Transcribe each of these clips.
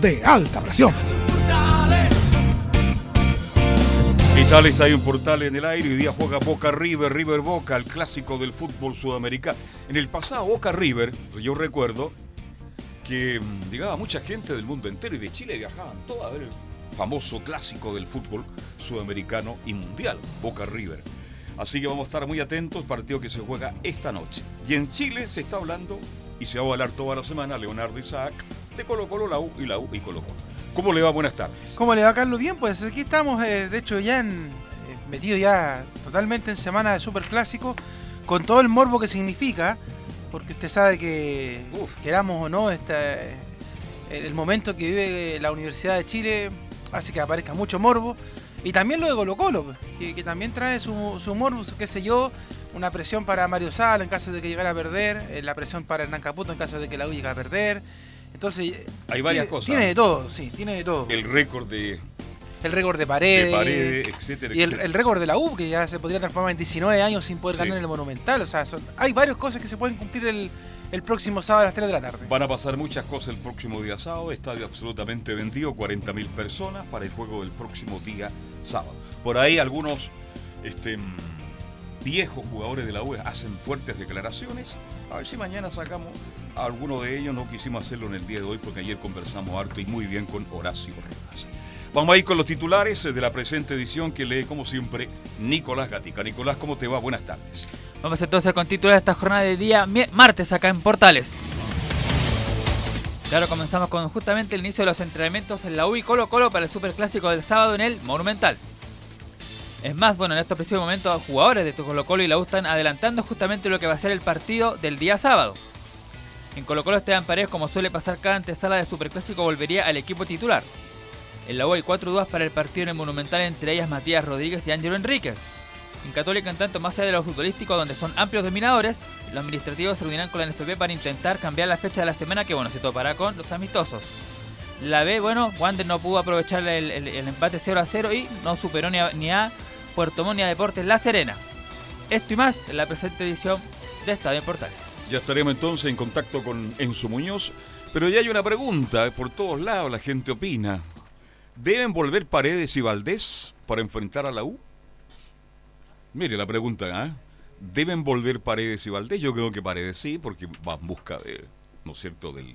de alta presión. ¿Qué tal Estadio en Portal en el aire? Hoy día juega Boca River, River Boca, el clásico del fútbol sudamericano. En el pasado Boca River, yo recuerdo que mm, llegaba mucha gente del mundo entero y de Chile viajaban todos a ver el famoso clásico del fútbol sudamericano y mundial, Boca River. Así que vamos a estar muy atentos, partido que se juega esta noche. Y en Chile se está hablando y se va a hablar toda la semana Leonardo Isaac de Colo Colo, la U y la U y Colo Colo. ¿Cómo le va? Buenas tardes. ¿Cómo le va, Carlos? Bien, pues aquí estamos, eh, de hecho, ya en, eh, metidos ya totalmente en semana de Super Clásico, con todo el morbo que significa, porque usted sabe que, Uf. queramos o no, este, el momento que vive la Universidad de Chile hace que aparezca mucho morbo. Y también lo de Colo Colo, pues, que, que también trae su, su morbo, qué sé yo, una presión para Mario Sala en caso de que llegara a perder, eh, la presión para Hernán Caputo en caso de que la U llegara a perder. Entonces, Hay varias tiene, cosas. Tiene de todo, sí, tiene de todo. El récord de, El récord de de paredes. etcétera, Y el, etcétera. el récord de la U, que ya se podría transformar en 19 años sin poder Sí. ganar en el Monumental. O sea, son- hay varias cosas que se pueden cumplir el, el próximo sábado a las 3 de la tarde. Van a pasar muchas cosas el próximo día sábado. Estadio absolutamente vendido, 40.000 personas para el juego del próximo día sábado. Por ahí algunos este, viejos jugadores de la UE hacen fuertes declaraciones. A ver si mañana sacamos a alguno de ellos. No quisimos hacerlo en el día de hoy porque ayer conversamos harto y muy bien con Horacio Rivas. Vamos a ir con los titulares de la presente edición que lee, como siempre, Nicolás Gatica. Nicolás, ¿cómo te va? Buenas tardes. Vamos entonces con título de esta jornada de día martes acá en Portales. Claro, comenzamos con justamente el inicio de los entrenamientos en la U Colo Colo para el Superclásico del sábado en el Monumental. Es más, bueno, en estos precisos momentos jugadores de Colo Colo y la U están adelantando justamente lo que va a ser el partido del día sábado. En Colo Colo Esteban Paredes, como suele pasar cada antesala de Superclásico, volvería al equipo titular. En la U hay cuatro dudas para el partido en el Monumental, entre ellas Matías Rodríguez y Ángelo Enríquez. En Católica, en tanto, más allá de lo futbolístico, donde son amplios dominadores, los administrativos se reunirán con la NFP para intentar cambiar la fecha de la semana que, bueno, se topará con los amistosos. La B, bueno, Wander no pudo aprovechar el, empate 0 a 0 y no superó ni a, ni a Puerto Montt ni a Deportes La Serena. Esto y más en la presente edición de Estadio Portales. Ya estaremos entonces en contacto con Enzo Muñoz. Pero ya hay una pregunta, por todos lados la gente opina. ¿Deben volver Paredes y Valdés para enfrentar a la U? Mire la pregunta, ¿ah? ¿Deben volver Paredes y Valdés? Yo creo que Paredes sí, porque va en busca de, ¿no es cierto?, del,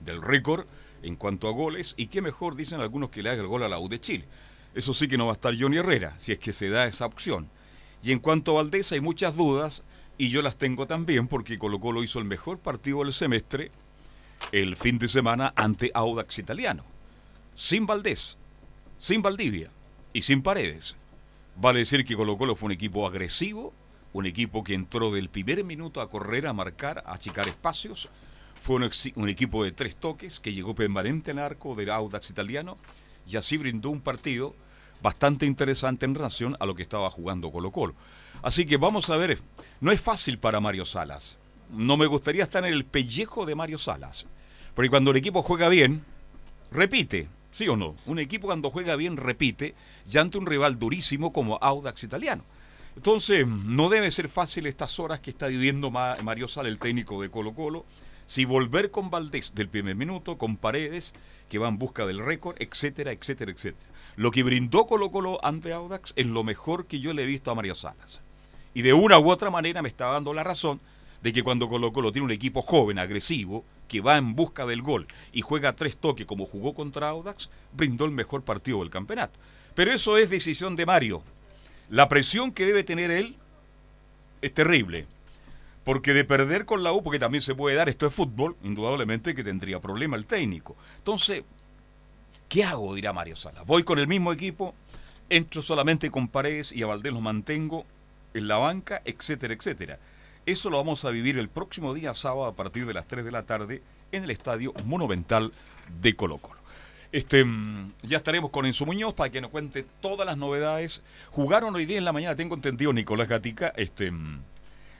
del récord en cuanto a goles. Y qué mejor, dicen algunos, que le haga el gol a la U de Chile. Eso sí que no va a estar Johnny Herrera, si es que se da esa opción. Y en cuanto a Valdés hay muchas dudas y yo las tengo también porque Colo Colo hizo el mejor partido del semestre el fin de semana ante Audax Italiano. Sin Valdés, sin Valdivia y sin Paredes. Vale decir que Colo Colo fue un equipo agresivo, un equipo que entró del primer minuto a correr, a marcar, a achicar espacios. Fue un, equipo de tres toques que llegó permanente al arco del Audax Italiano y así brindó un partido bastante interesante en relación a lo que estaba jugando Colo Colo. Así que vamos a ver, no es fácil para Mario Salas. No me gustaría estar en el pellejo de Mario Salas. Porque cuando el equipo juega bien, repite, ¿sí o no? Un equipo cuando juega bien repite, ya ante un rival durísimo como Audax Italiano. Entonces, no debe ser fácil estas horas que está viviendo Ma- Mario Sala, el técnico de Colo Colo, si volver con Valdés del primer minuto, con Paredes, que va en busca del récord, etcétera, etcétera, etcétera. Lo que brindó Colo Colo ante Audax es lo mejor que yo le he visto a Mario Salas. Y de una u otra manera me está dando la razón de que cuando Colo Colo tiene un equipo joven, agresivo, que va en busca del gol y juega tres toques como jugó contra Audax, brindó el mejor partido del campeonato. Pero eso es decisión de Mario. La presión que debe tener él es terrible. Porque de perder con la U, porque también se puede dar, esto es fútbol, indudablemente que tendría problema el técnico. Entonces, ¿qué hago? dirá Mario Sala. Voy con el mismo equipo, entro solamente con Paredes y a Valdés lo mantengo en la banca, etcétera, etcétera. Eso lo vamos a vivir el próximo día sábado a partir de las 3 de la tarde en el Estadio Monumental de Colo Colo. Este, mm, ya estaremos con Enzo Muñoz para que nos cuente todas las novedades. Jugaron hoy día en la mañana, tengo entendido, Nicolás Gatica, este, mm,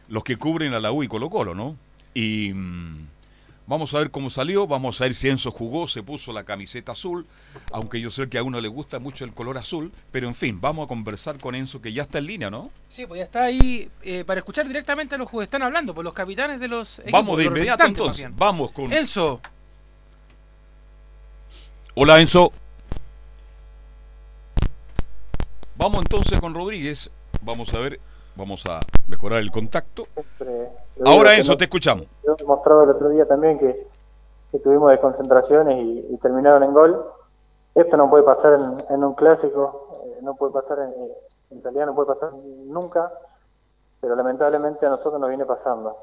los que cubren a la U y Colo Colo, ¿no? Y mm, vamos a ver cómo salió, vamos a ver si Enzo jugó, se puso la camiseta azul, aunque yo sé que a uno le gusta mucho el color azul, pero en fin, vamos a conversar con Enzo que ya está en línea, ¿no? Sí, pues ya está ahí eh, para escuchar directamente a los que están hablando, por los capitanes de los equipos. Vamos de inmediato entonces, vamos con... Enzo, Hola Enzo. Vamos entonces con Rodríguez, vamos a ver, vamos a mejorar el contacto. Ahora que te escuchamos. Yo he mostrado el otro día también que, que tuvimos desconcentraciones y, y terminaron en gol. Esto no puede pasar en, en un clásico, eh, no puede pasar en, en realidad no puede pasar nunca, pero lamentablemente a nosotros nos viene pasando.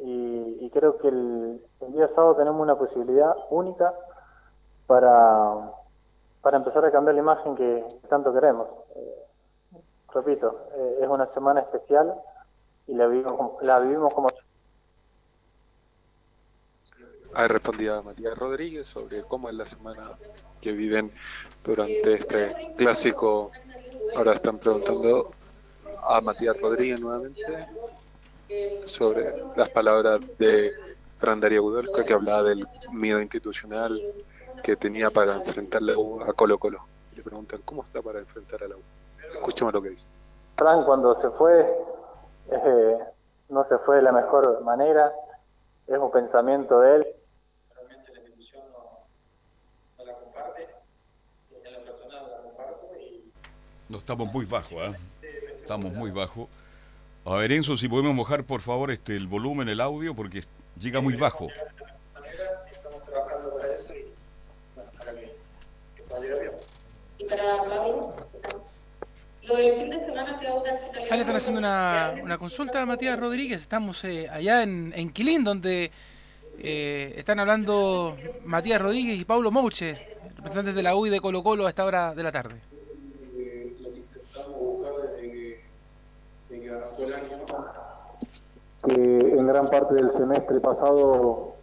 Y, y creo que el, el día sábado tenemos una posibilidad única para, para empezar a cambiar la imagen que tanto queremos. Eh, repito, eh, es una semana especial y la vivimos, como- la vivimos como Ahí respondía Matías Rodríguez sobre cómo es la semana que viven durante este clásico. Ahora están preguntando a Matías Rodríguez nuevamente sobre las palabras de Fran Darío Budolka que hablaba del miedo institucional que tenía para enfrentar la U a Colo Colo. Le preguntan cómo está para enfrentar a la U. Escuchemos lo que dice. Frank cuando se fue, eh, no se fue de la mejor manera, es un pensamiento de él. Realmente la institución no, no la comparte, en lo personal la comparto y No estamos muy bajo, ¿eh? Estamos muy bajo. A ver, Enzo, si podemos mojar por favor este el volumen, el audio, porque llega muy bajo. estamos trabajando para eso y bueno, para que, que pueda bien. Y para Pablo, lo del fin de semana ahí le están haciendo una, una consulta a Matías Rodríguez. Estamos eh, allá en, en Quilín, donde eh, están hablando Matías Rodríguez y Paulo Mouche, representantes de la U y de Colo Colo a esta hora de la tarde. lo que intentamos buscar desde que, desde que arrancó el año, que en gran parte del semestre pasado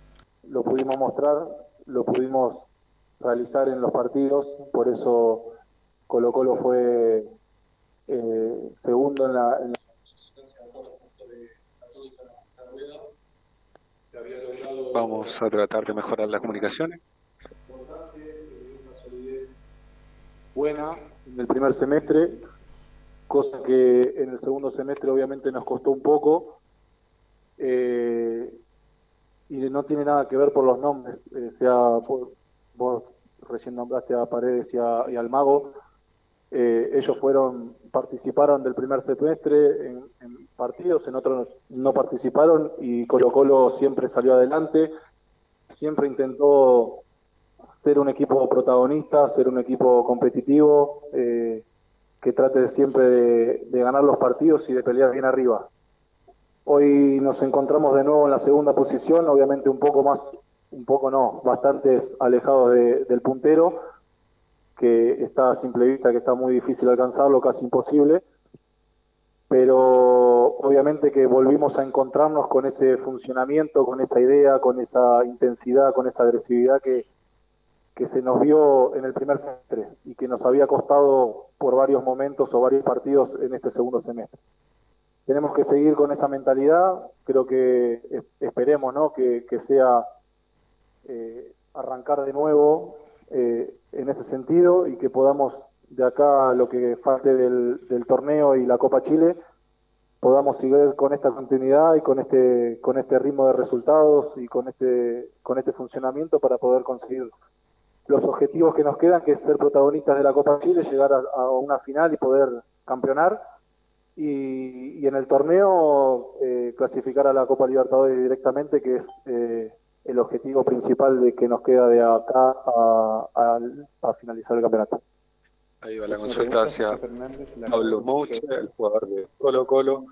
lo pudimos mostrar, lo pudimos realizar en los partidos, por eso Colo Colo fue eh, segundo en la, en la Vamos a tratar de mejorar las comunicaciones. eh, buena en el primer semestre, cosa que en el segundo semestre obviamente nos costó un poco. eh, y no tiene nada que ver por los nombres, eh, sea por- vos recién nombraste a Paredes y, a- y al Mago, eh, ellos fueron, participaron del primer semestre en, partidos, en otros no participaron y Colo Colo siempre salió adelante, siempre intentó ser un equipo protagonista, ser un equipo competitivo, eh, que trate siempre de, de ganar los partidos y de pelear bien arriba. Hoy nos encontramos de nuevo en la segunda posición, obviamente un poco más, un poco no, bastantes alejados de- del puntero, que está a simple vista que está muy difícil alcanzarlo, casi imposible, pero obviamente que volvimos a encontrarnos con ese funcionamiento, con esa idea, con esa intensidad, con esa agresividad que, que se nos vio en el primer semestre y que nos había costado por varios momentos o varios partidos en este segundo semestre. Tenemos que seguir con esa mentalidad, creo que es- esperemos ¿no? que, que sea eh, arrancar de nuevo eh, en ese sentido y que podamos de acá lo que falte del, del torneo y la Copa Chile podamos seguir con esta continuidad y con este con este ritmo de resultados y con este con este funcionamiento para poder conseguir los objetivos que nos quedan, que es ser protagonistas de la Copa Chile, llegar a, a una final y poder campeonar. Y, y en el torneo eh, clasificar a la Copa Libertadores directamente, que es eh, el objetivo principal de que nos queda de acá a, a finalizar el campeonato. Ahí va la consulta hacia Pablo Mouche, el jugador de Colo Colo.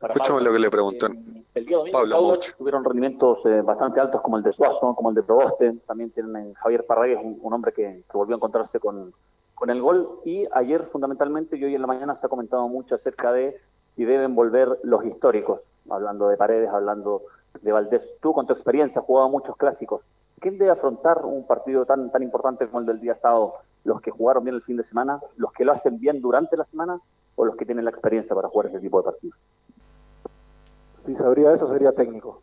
Escuchamos lo que le preguntó. El día domingo Pablo Mouche. tuvieron rendimientos eh, bastante altos como el de Suazo, como el de Proboste. También tienen Javier Parragués, un, un hombre que, que, volvió a encontrarse con, con el gol. Y ayer, fundamentalmente, y hoy en la mañana se ha comentado mucho acerca de si deben volver los históricos. Hablando de Paredes, hablando de Valdés. Tú, con tu experiencia, has jugado muchos clásicos. ¿Quién debe afrontar un partido tan, tan importante como el del día sábado? los que jugaron bien el fin de semana, los que lo hacen bien durante la semana o los que tienen la experiencia para jugar ese tipo de partidos. Si sabría eso, sería técnico.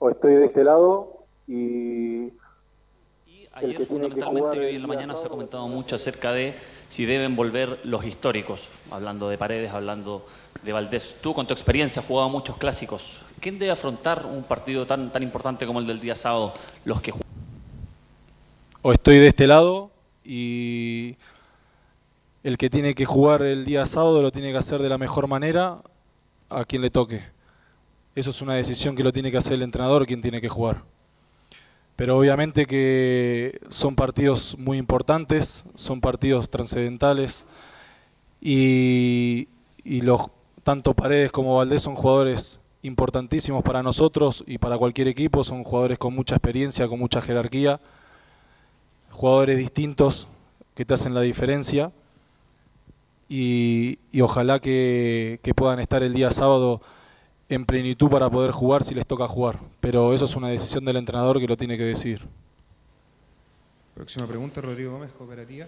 O estoy de este lado y... ayer fundamentalmente y hoy en la mañana se ha comentado mucho acerca de si deben volver los históricos, hablando de Paredes, hablando de Valdés. Tú con tu experiencia has jugado muchos clásicos. ¿Quién debe afrontar un partido tan, tan importante como el del día sábado? Los que o estoy de este lado y el que tiene que jugar el día sábado lo tiene que hacer de la mejor manera a quien le toque. Eso es una decisión que lo tiene que hacer el entrenador, quien tiene que jugar. Pero obviamente que son partidos muy importantes, son partidos trascendentales y, y los, tanto Paredes como Valdés son jugadores importantísimos para nosotros y para cualquier equipo, son jugadores con mucha experiencia, con mucha jerarquía jugadores distintos que te hacen la diferencia. Y, ojalá que, puedan estar el día sábado en plenitud para poder jugar si les toca jugar. Pero eso es una decisión del entrenador que lo tiene que decir. Próxima pregunta, Rodrigo Gómez, Cooperativa.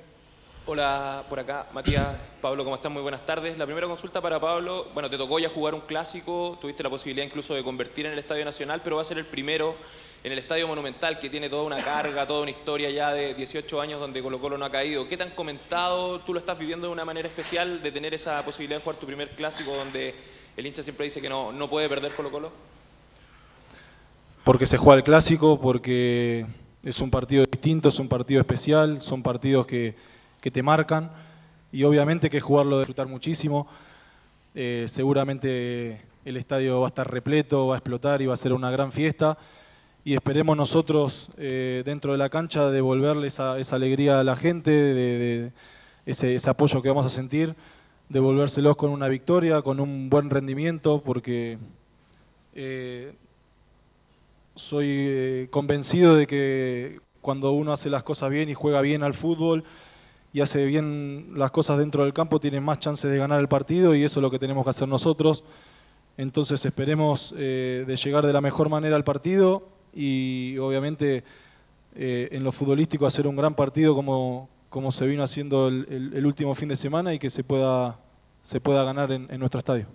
Hola, por acá, Matías, Pablo, ¿cómo están? Muy buenas tardes. La primera consulta para Pablo, bueno, te tocó ya jugar un clásico, tuviste la posibilidad incluso de convertir en el Estadio Nacional, pero va a ser el primero en el Estadio Monumental, que tiene toda una carga, toda una historia ya de 18 años donde Colo Colo no ha caído. ¿Qué te han comentado? ¿Tú lo estás viviendo de una manera especial de tener esa posibilidad de jugar tu primer clásico donde el hincha siempre dice que no, no puede perder Colo Colo? Porque se juega el clásico, porque es un partido distinto, es un partido especial, son partidos que, que te marcan y obviamente que jugarlo disfrutar muchísimo. Eh, seguramente el estadio va a estar repleto, va a explotar y va a ser una gran fiesta y esperemos nosotros eh, dentro de la cancha devolverle esa, esa alegría a la gente, de, ese, apoyo que vamos a sentir, devolvérselos con una victoria, con un buen rendimiento, porque eh, soy eh, convencido de que cuando uno hace las cosas bien y juega bien al fútbol y hace bien las cosas dentro del campo, tiene más chances de ganar el partido y eso es lo que tenemos que hacer nosotros. Entonces esperemos de llegar de la mejor manera al partido y obviamente eh, en lo futbolístico hacer un gran partido como, como se vino haciendo el, último fin de semana y que se pueda, se pueda ganar en, nuestro estadio.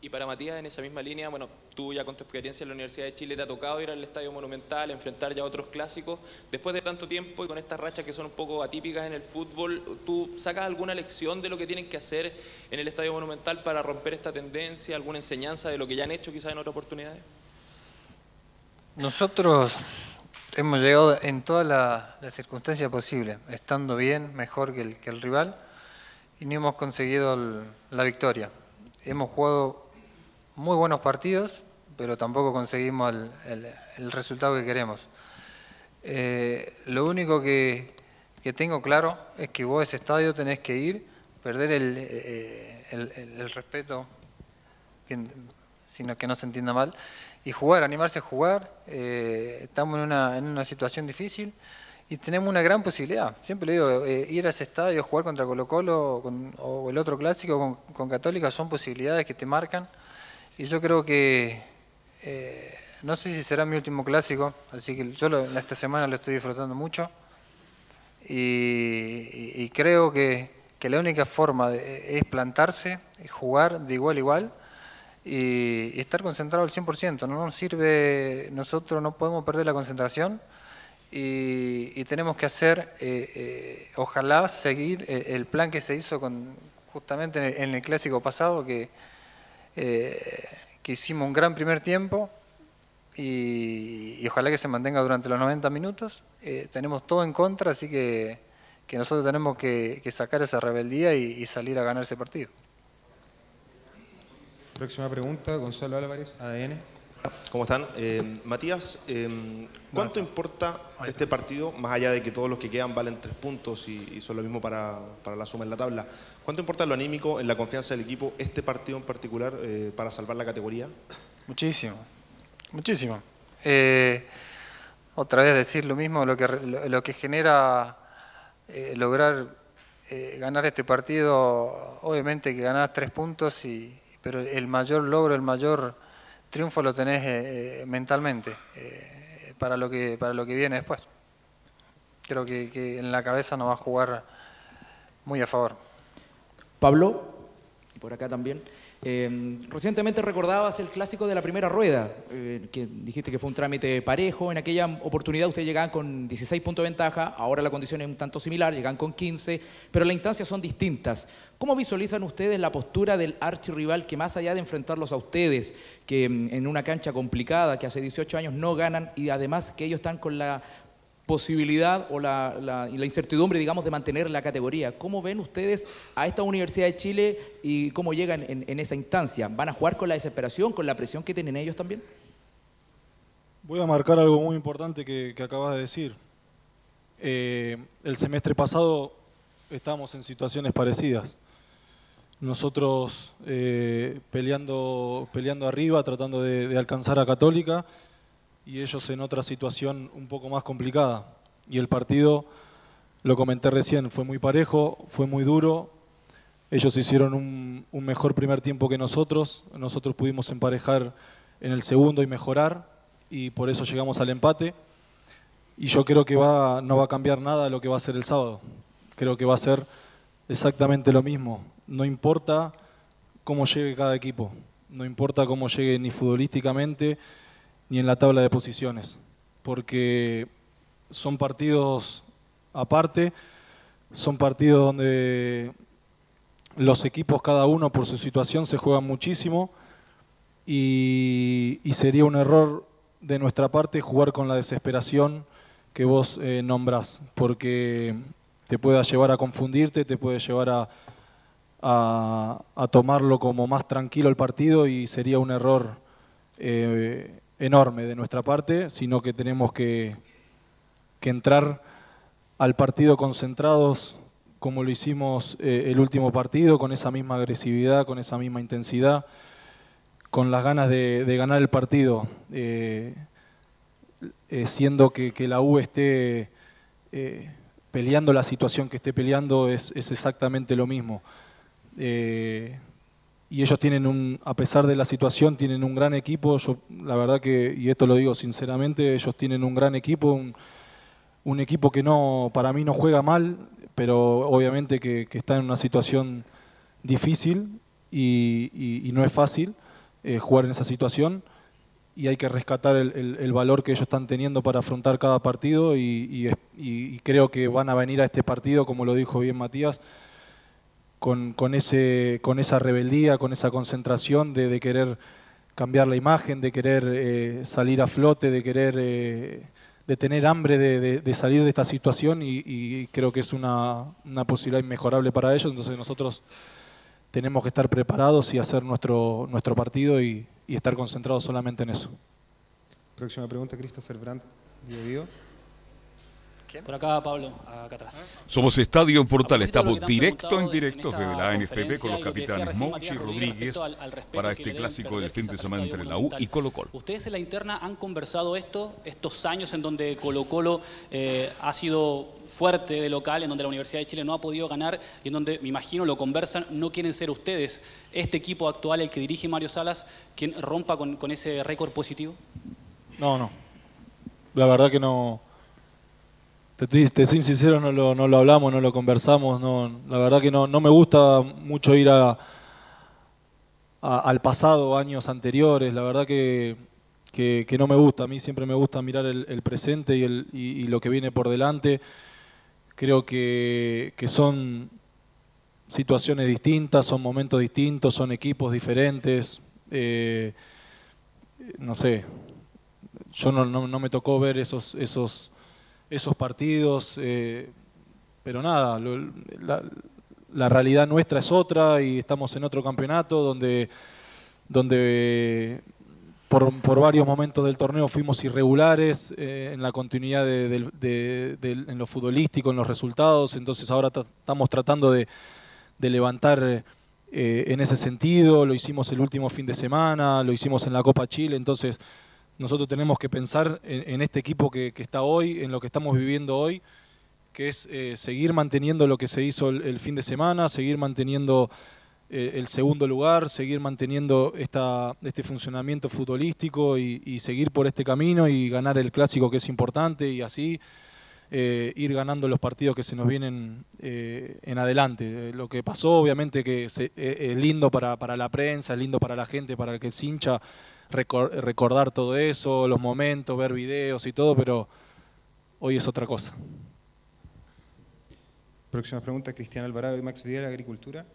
Y para Matías, en esa misma línea, bueno, tú ya con tu experiencia en la Universidad de Chile te ha tocado ir al Estadio Monumental, enfrentar ya otros clásicos. Después de tanto tiempo y con estas rachas que son un poco atípicas en el fútbol, ¿tú sacas alguna lección de lo que tienen que hacer en el Estadio Monumental para romper esta tendencia, alguna enseñanza de lo que ya han hecho quizás en otras oportunidades? Nosotros hemos llegado en todas las circunstancias posibles, estando bien, mejor que el, que el rival, y no hemos conseguido la victoria. Hemos jugado muy buenos partidos, pero tampoco conseguimos el, resultado que queremos. Eh, lo único que, tengo claro es que vos a ese estadio tenés que ir, perder el, eh, el respeto, sino que no se entienda mal, y jugar, animarse a jugar. Eh, estamos en una, en una situación difícil y tenemos una gran posibilidad. Siempre le digo, eh, ir a ese estadio, jugar contra Colo Colo o el otro clásico con, Católica son posibilidades que te marcan. Y yo creo que, eh, no sé si será mi último clásico, así que yo esta semana lo estoy disfrutando mucho. Y, creo que, que, la única forma es plantarse, jugar de igual a igual y, estar concentrado al 100%. No nos sirve, nosotros no podemos perder la concentración y, tenemos que hacer, eh, eh, ojalá, seguir eh, el plan que se hizo con, justamente en el, clásico pasado, que, que hicimos un gran primer tiempo. Y, ojalá que se mantenga durante los 90 minutos. tenemos todo en contra, así que, que nosotros tenemos que, sacar esa rebeldía y salir a ganar ese partido. Próxima pregunta, Gonzalo Álvarez, ADN. ¿Cómo están? Eh, Matías, eh, ¿cuánto importa este partido, más allá de que todos los que quedan valen tres puntos y, son lo mismo para, la suma en la tabla? ¿Cuánto importa lo anímico, en la confianza del equipo, este partido en particular, eh, para salvar la categoría? Muchísimo, muchísimo. otra vez decir lo mismo, lo que, lo, que genera lograr ganar este partido, obviamente que ganar tres puntos, y, pero el mayor logro, el mayor triunfo lo tenés eh, eh, mentalmente eh, para, lo que, para lo que viene después. Creo que, que en la cabeza nos va a jugar muy a favor. Pablo, y por acá también. Eh, recientemente recordabas el clásico de la primera rueda, eh, que dijiste que fue un trámite parejo. En aquella oportunidad ustedes llegaban con 16 puntos de ventaja, ahora la condición es un tanto similar, llegan con 15, pero las instancias son distintas. ¿Cómo visualizan ustedes la postura del archirrival que más allá de enfrentarlos a ustedes, que mm, en una cancha complicada, que hace 18 años no ganan y además que ellos están con la posibilidad o la, la, incertidumbre, digamos, de mantener la categoría. ¿Cómo ven ustedes a esta Universidad de Chile y cómo llegan en, esa instancia? ¿Van a jugar con la desesperación, con la presión que tienen ellos también? Voy a marcar algo muy importante que, acabas de decir. Eh, el semestre pasado estábamos en situaciones parecidas. Nosotros eh, peleando, peleando arriba, tratando de alcanzar a Católica y ellos en otra situación un poco más complicada. Y el partido, lo comenté recién, fue muy parejo, fue muy duro. Ellos hicieron un, mejor primer tiempo que nosotros. Nosotros pudimos emparejar en el segundo y mejorar y por eso llegamos al empate. Y yo creo que va, no va a cambiar nada lo que va a ser el sábado. Creo que va a ser exactamente lo mismo. No importa cómo llegue cada equipo, no importa cómo llegue ni futbolísticamente, ni en la tabla de posiciones, porque son partidos aparte, son partidos donde los equipos cada uno por su situación se juegan muchísimo y, sería un error de nuestra parte jugar con la desesperación que vos eh, nombrás, porque te puede llevar a confundirte, te puede llevar a, a, tomarlo como más tranquilo el partido y sería un error eh, enorme de nuestra parte, sino que tenemos que, entrar al partido concentrados como lo hicimos eh, el último partido, con esa misma agresividad, con esa misma intensidad, con las ganas de, ganar el partido, eh, eh, siendo que, la U esté peleando la situación que esté peleando, es, es exactamente lo mismo y ellos tienen un, a pesar de la situación, tienen un gran equipo. Yo, la verdad que, y esto lo digo sinceramente, ellos tienen un gran equipo, un, equipo que no, para mí no juega mal, pero obviamente que, está en una situación difícil y, no es fácil eh, jugar en esa situación y hay que rescatar el, valor que ellos están teniendo para afrontar cada partido y, creo que van a venir a este partido, como lo dijo bien Matías, con, ese, con esa rebeldía, con esa concentración de, querer cambiar la imagen, de querer eh, salir a flote, de querer, eh, de tener hambre de, salir de esta situación y, creo que es una, posibilidad inmejorable para ellos, entonces nosotros tenemos que estar preparados y hacer nuestro, nuestro partido y, estar concentrados solamente en eso. Próxima pregunta, Christopher Brandt, Bio, por acá, Pablo, acá atrás. Somos Estadio en Portal, estamos directo en directo desde la NFP con los capitanes Mouchi y Rodríguez para este clásico del fin de semana entre la U y Colo Colo. Ustedes en la interna han conversado esto, estos años en donde Colo Colo eh, ha sido fuerte de local, en donde la Universidad de Chile no ha podido ganar y en donde, me imagino, lo conversan, no quieren ser ustedes, este equipo actual, el que dirige Mario Salas, quien rompa con, con ese récord positivo? No, no. La verdad que no te, te soy sincero, no lo, no lo, hablamos, no lo conversamos. No, la verdad que no, no me gusta mucho ir a, al pasado, años anteriores. La verdad que, que, no me gusta. A mí siempre me gusta mirar el, presente y, el, y, lo que viene por delante. Creo que, que son situaciones distintas, son momentos distintos, son equipos diferentes. Eh, no sé, yo no, no, no, me tocó ver esos, esos, esos partidos, eh, pero nada, la, realidad nuestra es otra y estamos en otro campeonato donde, donde por, por, varios momentos del torneo fuimos irregulares eh, en la continuidad de, en lo futbolístico, en los resultados, entonces ahora estamos tratando de, levantar eh, en ese sentido, lo hicimos el último fin de semana, lo hicimos en la Copa Chile, entonces nosotros tenemos que pensar en, este equipo que, está hoy, en lo que estamos viviendo hoy, que es eh, seguir manteniendo lo que se hizo el fin de semana, seguir manteniendo eh, el segundo lugar, seguir manteniendo esta, este funcionamiento futbolístico y, seguir por este camino y ganar el clásico que es importante y así eh, ir ganando los partidos que se nos vienen en adelante. Lo que pasó obviamente que es lindo para, la prensa, es lindo para la gente, para el que se hincha recordar todo eso, los momentos, ver videos y todo, pero hoy es otra cosa. Próxima pregunta, Cristian Alvarado y Max Vidal, Agricultura.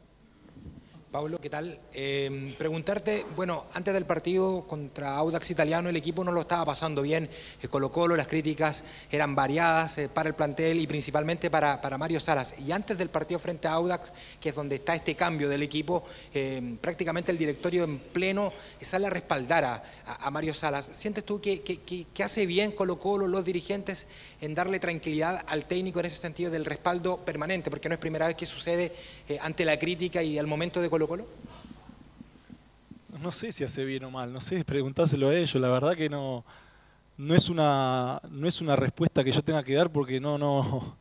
Pablo, ¿qué tal? Em, preguntarte, bueno, antes del partido contra Audax Italiano el equipo no lo estaba pasando bien, eh, Colo Colo, las críticas eran variadas eh, para el plantel y principalmente para, Mario Salas. Y antes del partido frente a Audax, que es donde está este cambio del equipo, em, prácticamente el directorio en pleno sale a respaldar a, Mario Salas. ¿Sientes tú que, que, hace bien Colo Colo, los dirigentes, en darle tranquilidad al técnico en ese sentido del respaldo permanente? Porque no es primera vez que sucede eh, ante la crítica y al momento de Colo no sé si hace bien o mal, no sé, preguntárselo a ellos. La verdad que no, no, es una, no es una respuesta que yo tenga que dar porque no, no,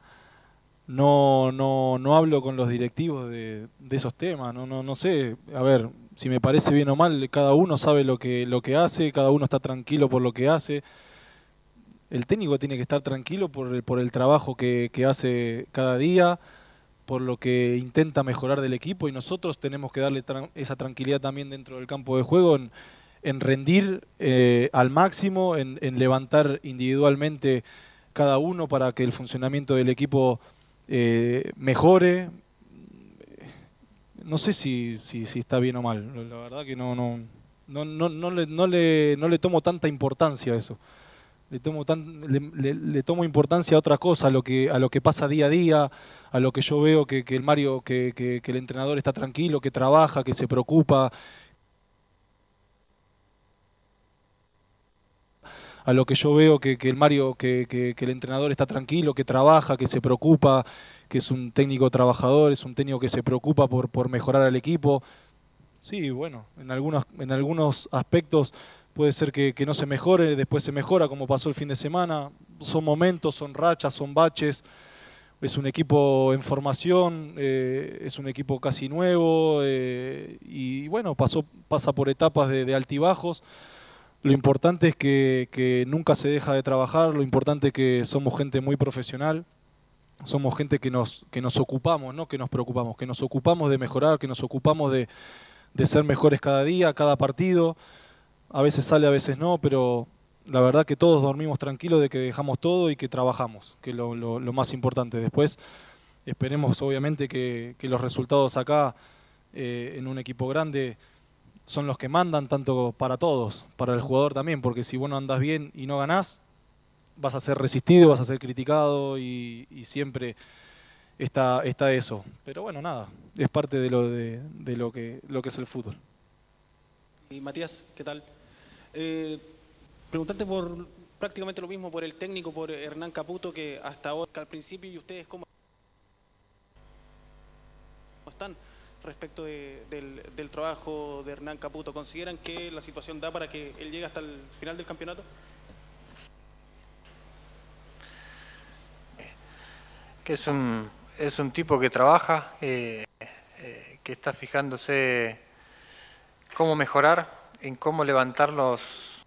no, no, no hablo con los directivos de, esos temas. No, no, no sé, a ver, si me parece bien o mal, cada uno sabe lo que, lo que hace, cada uno está tranquilo por lo que hace. El técnico tiene que estar tranquilo por el, por el trabajo que hace cada día por lo que intenta mejorar del equipo y nosotros tenemos que darle esa tranquilidad también dentro del campo de juego en, rendir eh, al máximo, en, levantar individualmente cada uno para que el funcionamiento del equipo eh, mejore. No sé si, si, está bien o mal, la verdad que no, no, no, no, no, le, no, le, no le tomo tanta importancia a eso le tomo, tan, le, tomo importancia a otra cosa, a lo que, a lo que pasa día a día, a lo que yo veo que, el Mario, que, que, el entrenador está tranquilo, que trabaja, que se preocupa. A lo que yo veo que, el Mario, que, el entrenador está tranquilo, que trabaja, que se preocupa, que es un técnico trabajador, es un técnico que se preocupa por, por mejorar al equipo. Sí, bueno, en algunos, en algunos aspectos puede ser que, no se mejore, después se mejora como pasó el fin de semana. Son momentos, son rachas, son baches. Es un equipo en formación, eh, es un equipo casi nuevo eh, y bueno, pasó, pasa por etapas de, altibajos. Lo importante es que, nunca se deja de trabajar, lo importante es que somos gente muy profesional, somos gente que nos, que nos ocupamos, no que nos preocupamos, que nos ocupamos de mejorar, que nos ocupamos de, de ser mejores cada día, cada partido a veces sale, a veces no, pero la verdad que todos dormimos tranquilos de que dejamos todo y que trabajamos, que es lo, más importante. Después esperemos obviamente que, los resultados acá eh, en un equipo grande son los que mandan tanto para todos, para el jugador también, porque si vos no bien y no ganás, vas a ser resistido, vas a ser criticado y, siempre está, está eso. Pero bueno, nada, es parte de lo, de, lo, que, lo que es el fútbol. Y Matías, ¿qué tal? Eh, preguntarte por prácticamente lo mismo por el técnico, por Hernán Caputo, que hasta ahora, al principio, y ustedes cómo están respecto del, trabajo de Hernán Caputo. ¿Consideran que la situación da para que él llegue hasta el final del campeonato? Que es un, es un tipo que trabaja, eh, eh, que está fijándose cómo mejorar en cómo levantarlos,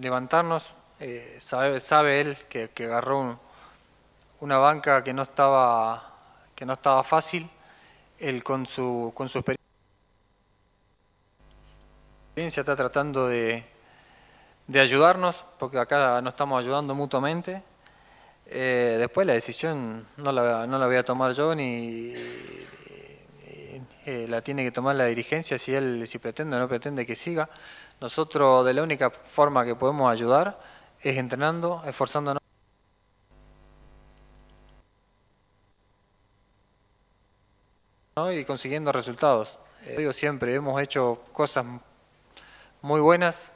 levantarnos. Eh, sabe, sabe él que, agarró una banca que no estaba que no estaba fácil. Él con su con su experiencia está tratando de, de ayudarnos, porque acá nos estamos ayudando mutuamente. Eh, después la decisión no la, no la voy a tomar yo ni, eh, la tiene que tomar la dirigencia si él si pretende o no pretende que siga. Nosotros de la única forma que podemos ayudar es entrenando, esforzándonos. y consiguiendo resultados. Eh, digo siempre, hemos hecho cosas muy buenas,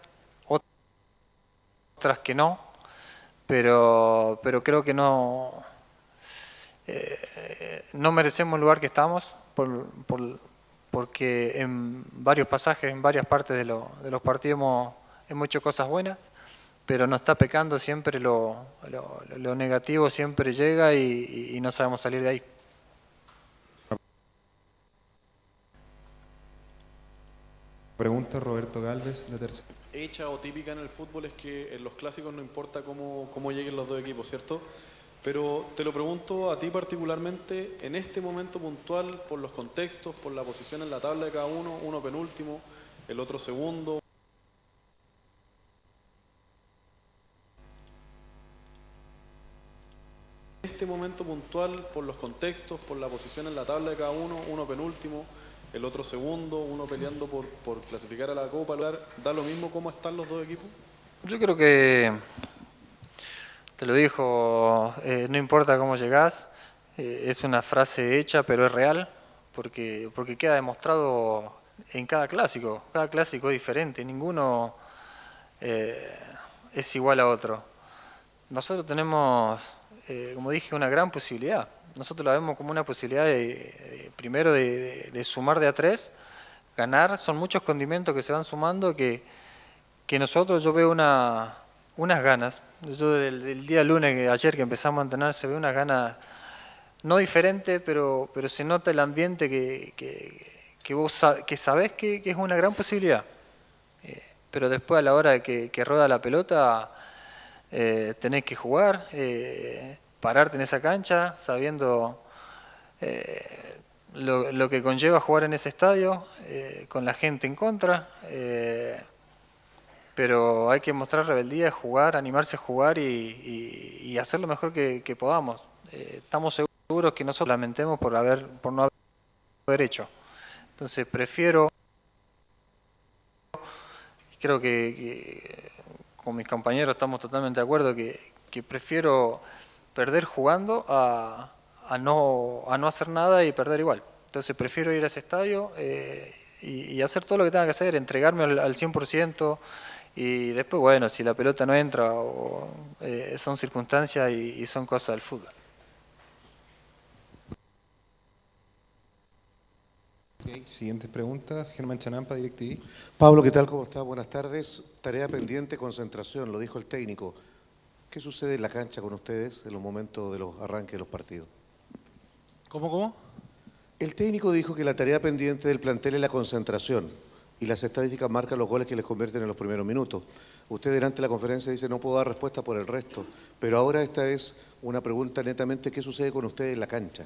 otras que no, pero, pero creo que no, eh, no merecemos el lugar que estamos, por, porque en varios pasajes, en varias partes de, de los partidos hemos, hemos, hecho cosas buenas, pero nos está pecando siempre lo, lo, negativo, siempre llega y no sabemos salir de ahí. Pregunta Roberto Galvez, de tercera. Hecha o típica en el fútbol es que en los clásicos no importa cómo, cómo lleguen los dos equipos, ¿cierto? Pero te lo pregunto a ti particularmente, en este momento puntual, por los contextos, por la posición en la tabla de cada uno, uno penúltimo, el otro segundo. En este momento puntual, por los contextos, por la posición en la tabla de cada uno, uno penúltimo, el otro segundo, uno peleando por, clasificar a la Copa, ¿da lo mismo cómo están los dos equipos? Yo creo que, te lo dijo, eh, no importa cómo llegás, eh, es una frase hecha pero es real, porque, porque queda demostrado en cada clásico, cada clásico es diferente, ninguno eh, es igual a otro. Nosotros tenemos, como dije, una gran posibilidad. Nosotros la vemos como una posibilidad de, primero de, sumar de a tres, ganar, son muchos condimentos que se van sumando que, que nosotros yo veo una, unas ganas, yo del, día lunes, que ayer que empezamos a entrenar, se ve unas ganas no diferente, pero, pero se nota el ambiente que, que, vos que sabés que, es una gran posibilidad. Eh, pero después a la hora que, que rueda la pelota, eh, tenés que jugar. Eh, pararte en esa cancha sabiendo eh, lo, que conlleva jugar en ese estadio, con la gente en contra, pero hay que mostrar rebeldía, jugar, animarse a jugar y, hacer lo mejor que, podamos. estamos seguros que no nosotros lamentemos por, haber, por no haber hecho. Entonces prefiero, creo que, con mis compañeros estamos totalmente de acuerdo, que prefiero perder jugando a, no, hacer nada y perder igual. Entonces prefiero ir a ese estadio eh, y, hacer todo lo que tenga que hacer, entregarme al, 100% y después, bueno, si la pelota no entra, o, eh, son circunstancias y, son cosas del fútbol. siguiente pregunta, Germán Chanampa, DirecTV. Pablo, ¿qué tal? ¿Cómo está? Buenas tardes. Tarea pendiente, concentración, lo dijo el técnico. ¿Qué sucede en la cancha con ustedes en los momentos de los arranques de los partidos? ¿Cómo, cómo? El técnico dijo que la tarea pendiente del plantel es la concentración y las estadísticas marcan los goles que les convierten en los primeros minutos. Usted delante de la conferencia dice no puedo dar respuesta por el resto, pero ahora esta es una pregunta netamente, ¿qué sucede con ustedes en la cancha?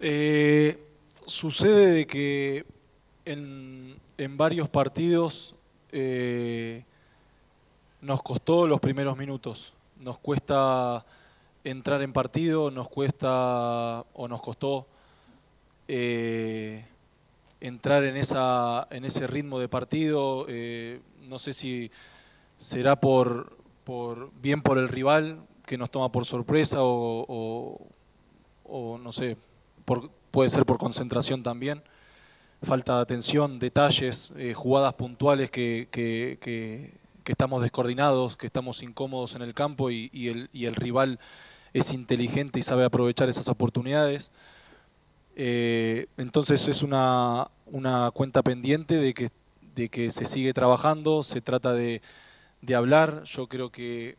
Eh, sucede de que en, varios partidos eh, nos costó los primeros minutos. Nos cuesta entrar en partido, nos cuesta o nos costó eh, entrar en, esa, en ese ritmo de partido. Eh, no sé si será por, por bien por el rival que nos toma por sorpresa o, no sé, puede ser por concentración también. Falta de atención, detalles, eh, jugadas puntuales que que estamos descoordinados, que estamos incómodos en el campo y, el, el, rival es inteligente y sabe aprovechar esas oportunidades. Eh, entonces es una, cuenta pendiente de que, de que se sigue trabajando, se trata de, hablar. Yo creo que,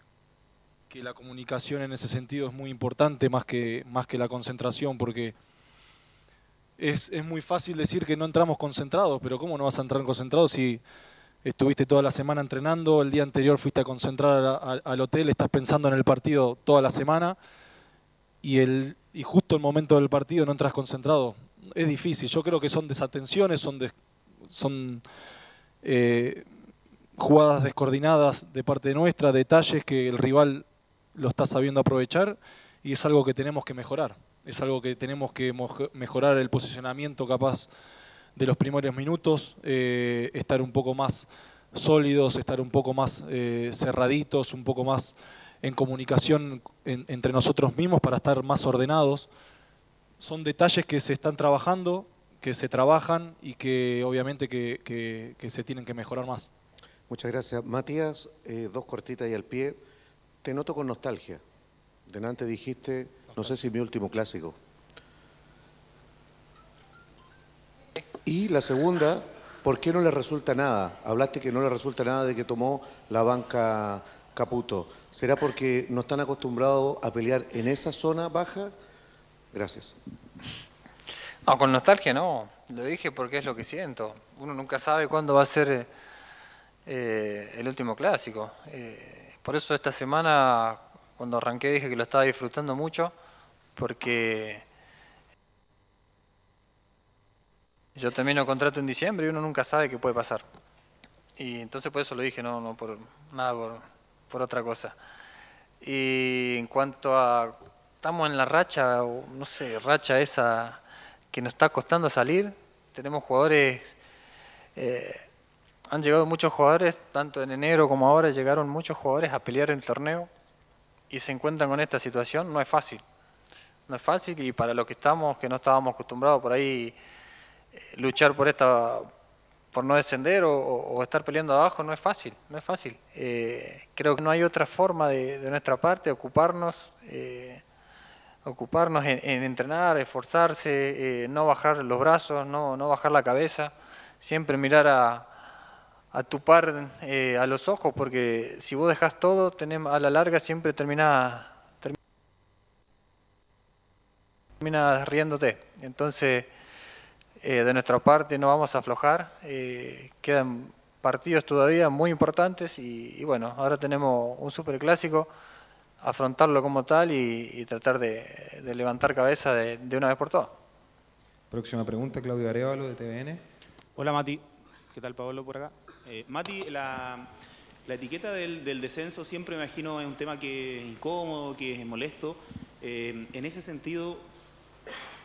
que, la comunicación en ese sentido es muy importante, más que, más que la concentración, porque es, es muy fácil decir que no entramos concentrados, pero ¿cómo no vas a entrar concentrados si estuviste toda la semana entrenando, el día anterior fuiste a concentrar al hotel, estás pensando en el partido toda la semana y, el, y justo el momento del partido no entras concentrado. Es difícil, yo creo que son desatenciones, son, son eh, jugadas descoordinadas de parte nuestra, detalles que el rival lo está sabiendo aprovechar y es algo que tenemos que mejorar. Es algo que tenemos que mejorar el posicionamiento capaz de los primeros minutos, eh, estar un poco más sólidos, estar un poco más eh, cerraditos, un poco más en comunicación entre nosotros mismos para estar más ordenados. Son detalles que se están trabajando, que se trabajan y que obviamente que, se tienen que mejorar más. Muchas gracias. Matías, eh, dos cortitas y al pie. Te noto con nostalgia. Delante dijiste, no sé si mi último clásico. Y la segunda, ¿por qué no le resulta nada? Hablaste que no le resulta nada de que tomó la banca Caputo. ¿Será porque no están acostumbrados a pelear en esa zona baja? Gracias. No, con nostalgia no. Lo dije porque es lo que siento. Uno nunca sabe cuándo va a ser eh, el último clásico. Eh, por eso esta semana, cuando arranqué, dije que lo estaba disfrutando mucho, porque yo termino contrato en diciembre y uno nunca sabe qué puede pasar. Y entonces por eso lo dije, no, no por nada, por, por otra cosa. Y en cuanto a, estamos en la racha, no sé, racha esa que nos está costando salir, tenemos jugadores, eh, han llegado muchos jugadores, tanto en enero como ahora, llegaron muchos jugadores a pelear el torneo y se encuentran con esta situación, no es fácil. No es fácil y para los que estamos, que no estábamos acostumbrados por ahí, eh, luchar por esta por no descender o, o estar peleando abajo no es fácil, no es fácil. Eh, creo que no hay otra forma de, de nuestra parte ocuparnos, eh, ocuparnos en, en entrenar, esforzarse, eh, no bajar los brazos, no, no bajar la cabeza, siempre mirar a, a tu par eh, a los ojos, porque si vos dejas todo, tenés, a la larga siempre termina terminas riéndote. Entonces, eh, de nuestra parte no vamos a aflojar. eh, quedan partidos todavía muy importantes y, bueno, ahora tenemos un superclásico, afrontarlo como tal y, y tratar de, de levantar cabeza de, de una vez por todas. Próxima pregunta, Claudio Arevalo, de TVN. Hola Mati, ¿qué tal Pablo por acá? Eh, Mati, la, la etiqueta del, del descenso siempre me imagino es un tema que es incómodo, que es molesto. Eh, en ese sentido,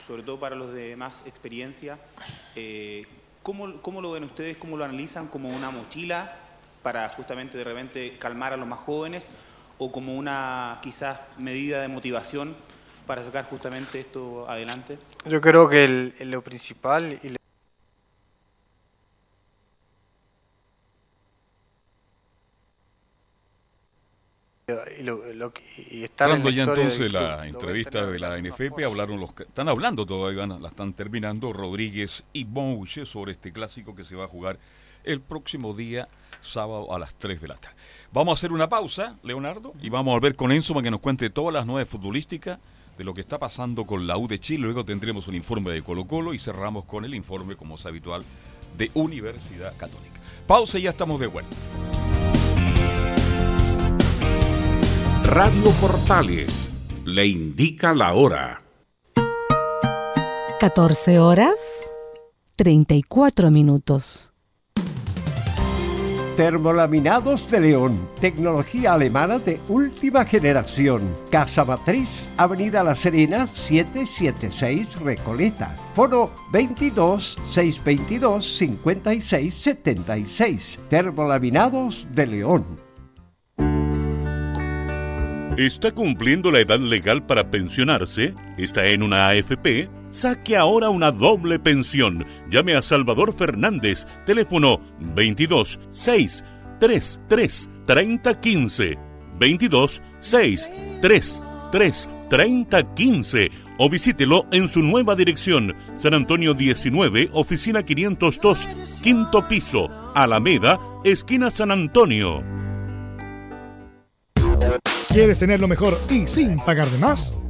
sobre todo para los de más experiencia, eh, ¿cómo, ¿cómo lo ven ustedes? ¿Cómo lo analizan? ¿Como una mochila para justamente de repente calmar a los más jóvenes? ¿O como una quizás medida de motivación para sacar justamente esto adelante? Yo creo que el- el- lo principal y lo- y lo- y estar en la ya entonces club, la entrevista de la NFP, hablaron los que están hablando todavía, la están terminando Rodríguez y Bouche sobre este clásico que se va a jugar el próximo día sábado a las 3 de la tarde. Vamos a hacer una pausa, Leonardo, y vamos a volver con Enzo para que nos cuente todas las nueve futbolísticas de lo que está pasando con la U de Chile. Luego tendremos un informe de Colo Colo y cerramos con el informe, como es habitual, de Universidad Católica. Pausa y ya estamos de vuelta. Radio Portales le indica la hora. 14 horas 34 minutos. Termolaminados de León, tecnología alemana de última generación. Casa Matriz, Avenida La Serena, 776 Recoleta. Foro 22 622 56 76. Termolaminados de León. ¿Está cumpliendo la edad legal para pensionarse? ¿Está en una AFP? Saque ahora una doble pensión. Llame a Salvador Fernández, teléfono 22 6 3 3 30 15 22 6 3 3 30 15 o visítelo en su nueva dirección, San Antonio 19, oficina 502, quinto piso, Alameda, esquina San Antonio. ¿Quieres tener lo mejor y sin pagar de más?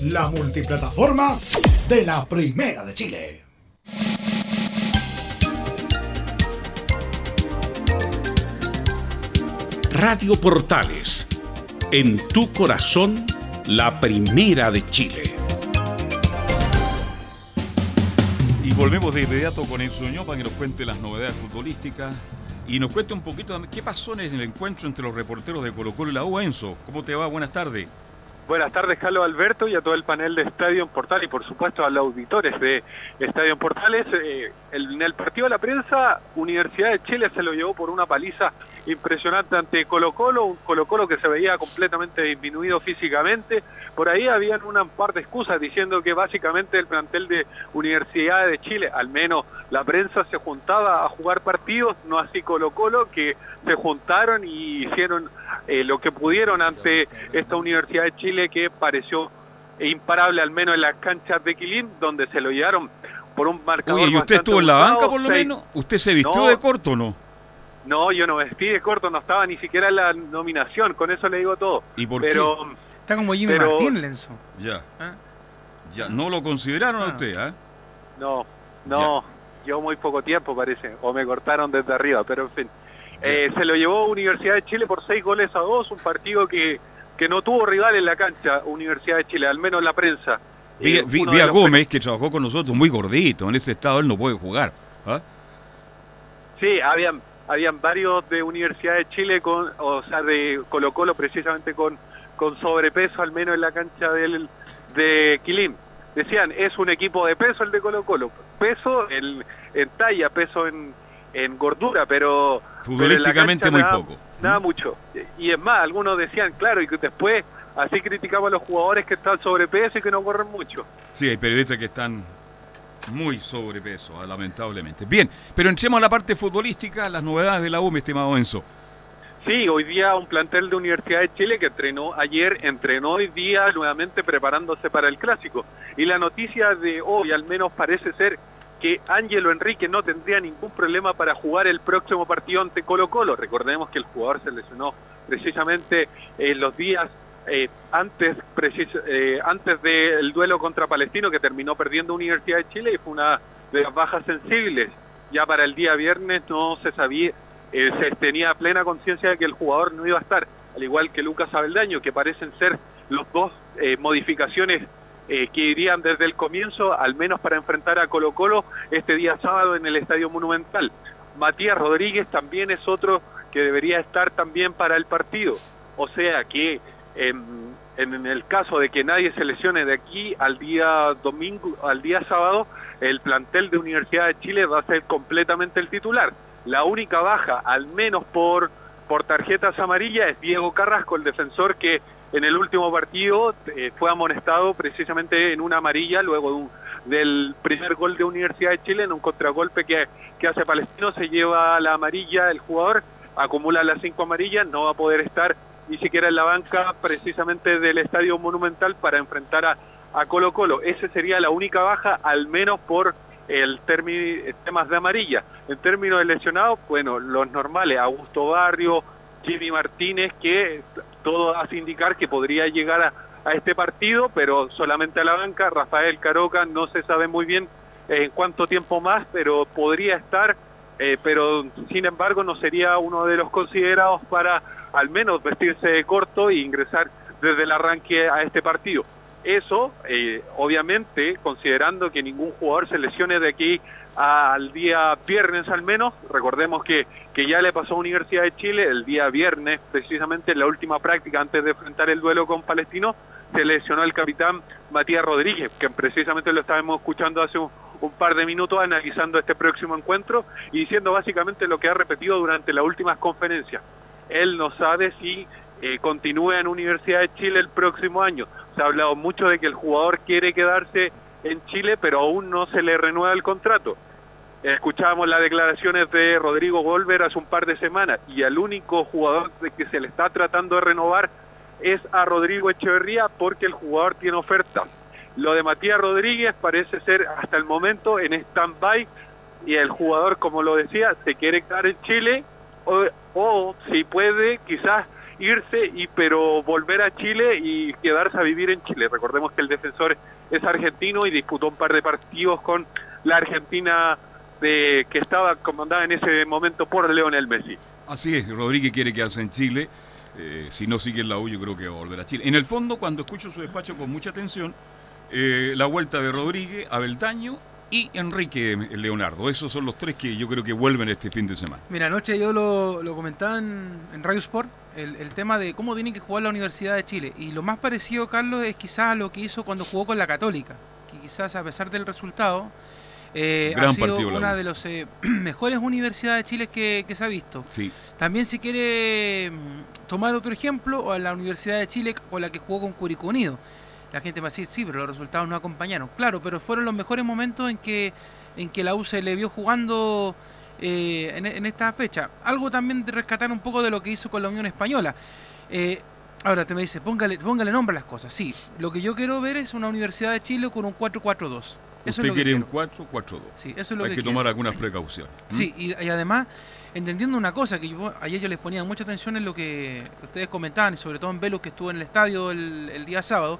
la multiplataforma de la Primera de Chile. Radio Portales, en tu corazón, la Primera de Chile. Y volvemos de inmediato con Enzo Ño para que nos cuente las novedades futbolísticas y nos cuente un poquito qué pasó en el encuentro entre los reporteros de Colo Colo y la U. Enzo, ¿cómo te va? Buenas tardes. Buenas tardes, Carlos Alberto, y a todo el panel de Estadio Portal y por supuesto a los auditores de Estadio Portales. Eh, en el partido de la prensa, Universidad de Chile se lo llevó por una paliza impresionante ante Colo Colo, un Colo Colo que se veía completamente disminuido físicamente. Por ahí habían una par de excusas diciendo que básicamente el plantel de Universidad de Chile, al menos la prensa se juntaba a jugar partidos, no así Colo Colo, que se juntaron y hicieron eh, lo que pudieron ante esta Universidad de Chile que pareció imparable, al menos en las canchas de Quilín, donde se lo llevaron por un marcador. Oye, ¿y usted estuvo en la banca por lo menos? ¿Usted se vistió de corto o no? No, yo no vestí de corto, no estaba ni siquiera en la nominación, con eso le digo todo. ¿Y por pero, qué? Está como Jimmy Martín, Lenzo. Ya. Ya, no lo consideraron a usted, ¿eh? No, no, yo muy poco tiempo parece, o me cortaron desde arriba, pero en fin. Eh, se lo llevó Universidad de Chile por seis goles a dos, un partido que, que no tuvo rival en la cancha, Universidad de Chile, al menos en la prensa. Vi, Eh, los Gómez, que trabajó con nosotros, muy gordito. En ese estado él no puede jugar. ¿ah? Sí, habían, habían varios de Universidad de Chile, con, o sea, de Colo Colo precisamente con, con sobrepeso, al menos en la cancha del, de Quilín. Decían, es un equipo de peso el de Colo Colo. Peso en, en talla, peso en, en gordura, pero... pero en la Futbolísticamente muy nada- poco. Nada mucho. Y es más, algunos decían, claro, y que después así criticamos a los jugadores que están sobrepeso y que no corren mucho. Sí, hay periodistas que están muy sobrepeso, ah, lamentablemente. Bien, pero entremos a la parte futbolística, las novedades de la U, mi estimado Enzo. Sí, hoy día un plantel de Universidad de Chile que entrenó ayer, entrenó hoy día nuevamente preparándose para el clásico. Y la noticia de hoy al menos parece ser que Ángelo Enrique no tendría ningún problema para jugar el próximo partido ante Colo Colo. Recordemos que el jugador se lesionó precisamente en los días eh, antes eh, antes del duelo contra Palestino que terminó perdiendo Universidad de Chile y fue una de las bajas sensibles. Ya para el día viernes no se sabía, eh, se tenía plena conciencia de que el jugador no iba a estar, al igual que Lucas Abeldaño, que parecen ser los dos modificaciones que irían desde el comienzo, al menos para enfrentar a Colo Colo este día sábado en el Estadio Monumental. Matías Rodríguez también es otro que debería estar también para el partido. O sea que en el caso de que nadie se lesione de aquí al día domingo, al día sábado, el plantel de Universidad de Chile va a ser completamente el titular. La única baja, al menos por, por tarjetas amarillas, es Diego Carrasco, el defensor que en el último partido eh, fue amonestado precisamente en una amarilla luego del primer gol de Universidad de Chile en un contragolpe que, que hace Palestino, se lleva la amarilla el jugador, acumula las cinco amarillas, no va a poder estar ni siquiera en la banca precisamente del Estadio Monumental para enfrentar a, a Colo Colo. Esa sería la única baja, al menos por el temas de amarilla. En términos de lesionados, bueno, los normales, Augusto Barrio, Jimmy Martínez, que todo hace indicar que podría llegar a, a este partido, pero solamente a la banca. Rafael Caroca no se sabe muy bien en cuánto tiempo más, pero podría estar, eh, pero sin embargo no sería uno de los considerados para al menos vestirse de corto e ingresar desde el arranque a este partido. Eso, eh, obviamente, considerando que ningún jugador se lesione de aquí al día viernes al menos, recordemos que, que ya le pasó a Universidad de Chile el día viernes, precisamente en la última práctica antes de enfrentar el duelo con Palestino, se lesionó el capitán Matías Rodríguez, que precisamente lo estábamos escuchando hace un, un par de minutos analizando este próximo encuentro y diciendo básicamente lo que ha repetido durante las últimas conferencias. Él no sabe si eh, continúa en Universidad de Chile el próximo año. Se ha hablado mucho de que el jugador quiere quedarse en Chile, pero aún no se le renueva el contrato. Escuchábamos las declaraciones de Rodrigo Golver hace un par de semanas y el único jugador de que se le está tratando de renovar es a Rodrigo Echeverría porque el jugador tiene oferta. Lo de Matías Rodríguez parece ser hasta el momento en stand-by y el jugador, como lo decía, se quiere quedar en Chile o, si puede quizás irse y pero volver a Chile y quedarse a vivir en Chile. Recordemos que el defensor es argentino y disputó un par de partidos con la Argentina de, que estaba comandada en ese momento por Leonel Messi. Así es, Rodríguez quiere quedarse en Chile. Eh, si no sigue en la U, yo creo que va a volver a Chile. En el fondo, cuando escucho su despacho con mucha atención, eh, la vuelta de Rodríguez, Abeltaño y Enrique Leonardo. Esos son los tres que yo creo que vuelven este fin de semana. Mira, anoche yo lo, lo comentaba en, en Radio Sport, el, el, tema de cómo tiene que jugar la Universidad de Chile. Y lo más parecido, Carlos, es quizás lo que hizo cuando jugó con la Católica. Que quizás a pesar del resultado, eh, Gran ha sido partido, una de las mejores universidades de Chile que, que se ha visto. Sí. También si quiere mm, tomar otro ejemplo, a la Universidad de Chile con la que jugó con Curicó Unido. La gente va a decir, sí, pero los resultados no acompañaron. Claro, pero fueron los mejores momentos en que, en que la U se le vio jugando eh, en, en esta fecha. Algo también de rescatar un poco de lo que hizo con la Unión Española. Eh, ahora te me dice, póngale, póngale nombre a las cosas. Sí, lo que yo quiero ver es una Universidad de Chile con un 4-4-2. Eso es Usted quiere un 4 4 2 Sí, eso es lo Hay que que, quiero. tomar algunas precauciones. Sí, y, y además, entendiendo una cosa, que yo, ayer yo les ponía mucha atención en lo que ustedes comentaban, y sobre todo en Velo, que estuvo en el estadio el, el día sábado,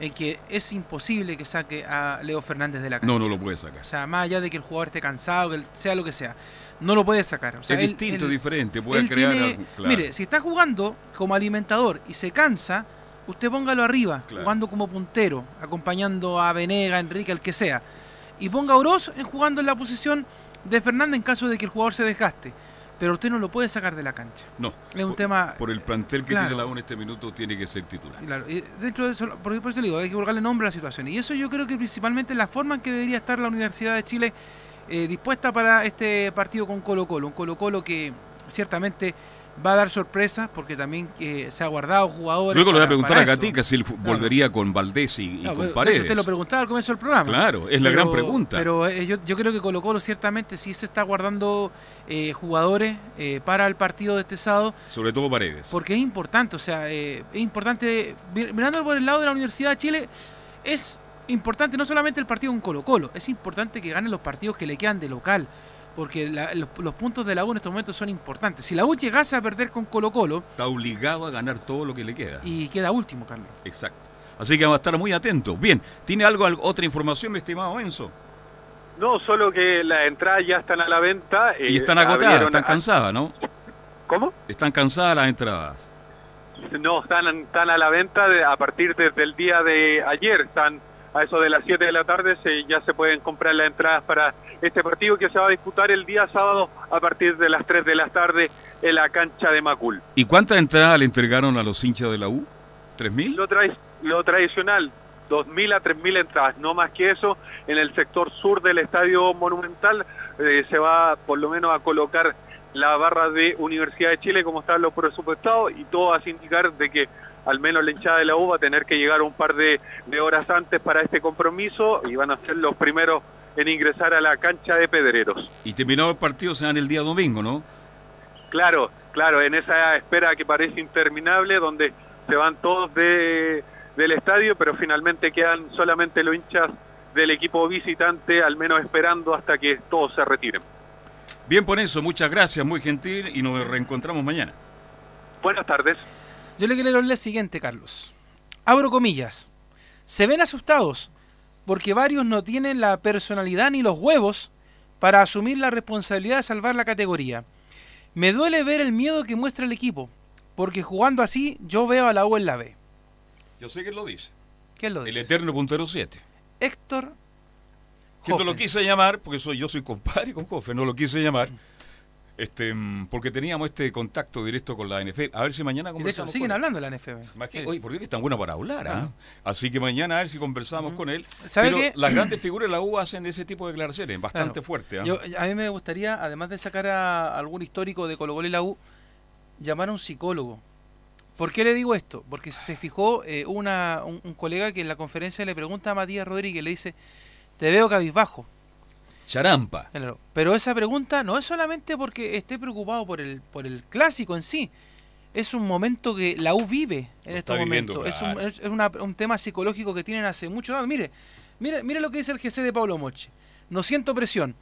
en que es imposible que saque a Leo Fernández de la cancha. No, no lo puede sacar. O sea, más allá de que el jugador esté cansado, que sea lo que sea, no lo puede sacar. O sea, es él- distinto, él- diferente, puede él crear tiene- algo- claro. Mire, si está jugando como alimentador y se cansa, usted póngalo arriba, Claro. jugando como puntero, acompañando a Venega, Enrique, el que sea. Y ponga a Oroz en jugando en la posición de Fernández en caso de que el jugador se desgaste. Pero usted no lo puede sacar de la cancha. No. Es un por, tema- Por el plantel que Claro. tiene la U en este minuto, tiene que ser titular. Claro, y dentro de eso, por, por eso le digo, hay que buscarle nombre a la situación. Y eso yo creo que principalmente es la forma en que debería estar la Universidad de Chile eh, dispuesta para este partido con Colo Colo. Un Colo Colo que ciertamente va a dar sorpresas porque también eh, se ha guardado jugadores. Luego le voy a preguntar a. Gatica si él volvería con Valdés y, con pero Paredes. Eso usted lo preguntaba al comienzo del programa. Claro, es la gran pregunta. Pero eh, yo, yo creo que Colo Colo ciertamente sí se está guardando eh, jugadores eh, para el partido de este sábado. Sobre todo Paredes. Porque es importante, o sea, eh, es importante, mi- mirándolo por el lado de la Universidad de Chile, es importante no solamente el partido con Colo Colo, es importante que ganen los partidos que le quedan de local, porque la- los, los puntos de la U en estos momentos son importantes. Si la U llegase a perder con Colo Colo Está obligado a ganar todo lo que le queda. y queda último, Carlos. Exacto. Así que vamos a estar muy atentos. Bien, ¿tiene algo, al- otra información, mi estimado Enzo? No, solo que las entradas ya están a la venta. y eh, están agotadas, están a- cansadas, ¿no? ¿Cómo? Están cansadas las entradas. No, están, están a la venta de- a partir desde el día de ayer. Están a eso de las 7 de la tarde. Se, ya se pueden comprar las entradas para este partido que se va a disputar el día sábado a partir de las 3 de la tarde en la cancha de Macul. ¿Y cuántas entradas le entregaron a los hinchas de la U? ¿3.000? Lo, tra- lo tradicional, 2.000 a 3.000 entradas, no más que eso. En el sector sur del Estadio Monumental eh, se va por lo menos a colocar la barra de Universidad de Chile como están los presupuestados y todo a indicar de que al menos la hinchada de la U va a tener que llegar un par de, de horas antes para este compromiso y van a ser los primeros en ingresar a la cancha de Pedreros. Y terminado el partido se dan el día domingo, ¿no? Claro, claro, en esa espera que parece interminable, donde se van todos de, del estadio, pero finalmente quedan solamente los hinchas del equipo visitante, al menos esperando hasta que todos se retiren. Bien por eso, muchas gracias, muy gentil y nos reencontramos mañana. Buenas tardes. Yo le quiero leer lo siguiente, Carlos. Abro comillas. Se ven asustados porque varios no tienen la personalidad ni los huevos para asumir la responsabilidad de salvar la categoría. Me duele ver el miedo que muestra el equipo, porque jugando así yo veo a la U en la B. Yo sé que lo dice. ¿Quién lo El dice? eterno puntero 7. Héctor Que no lo quise llamar, porque soy, yo soy compadre con Jofe, no lo quise llamar. Este, mm, porque teníamos este contacto directo con la NFL. A ver si mañana Y de hecho, conversamos. siguen con hablando de la NFB. Imagínate, Oye, por Dios que es tan bueno para hablar, ¿ah? Así que mañana a ver si conversamos con él. ¿Sabe Pero qué? las grandes figuras de la U hacen ese tipo de declaraciones, bastante Claro. fuerte. ¿ah? Yo- a mí me gustaría, además de sacar a algún histórico de Colo Colo y la U, llamar a un psicólogo ¿Por qué le digo esto? Porque se fijó eh, una, un, un colega que en la conferencia le pregunta a Matías Rodríguez, le dice, te veo cabizbajo. Charampa. Claro, Pero esa pregunta no es solamente porque esté preocupado por el, por el clásico en sí. Es un momento que la U vive en Lo estos está viviendo, momentos. Es, un, es- una- un tema psicológico que tienen hace mucho rato. Mire, mire, mire lo que dice el GC de Pablo Moche. No siento presión.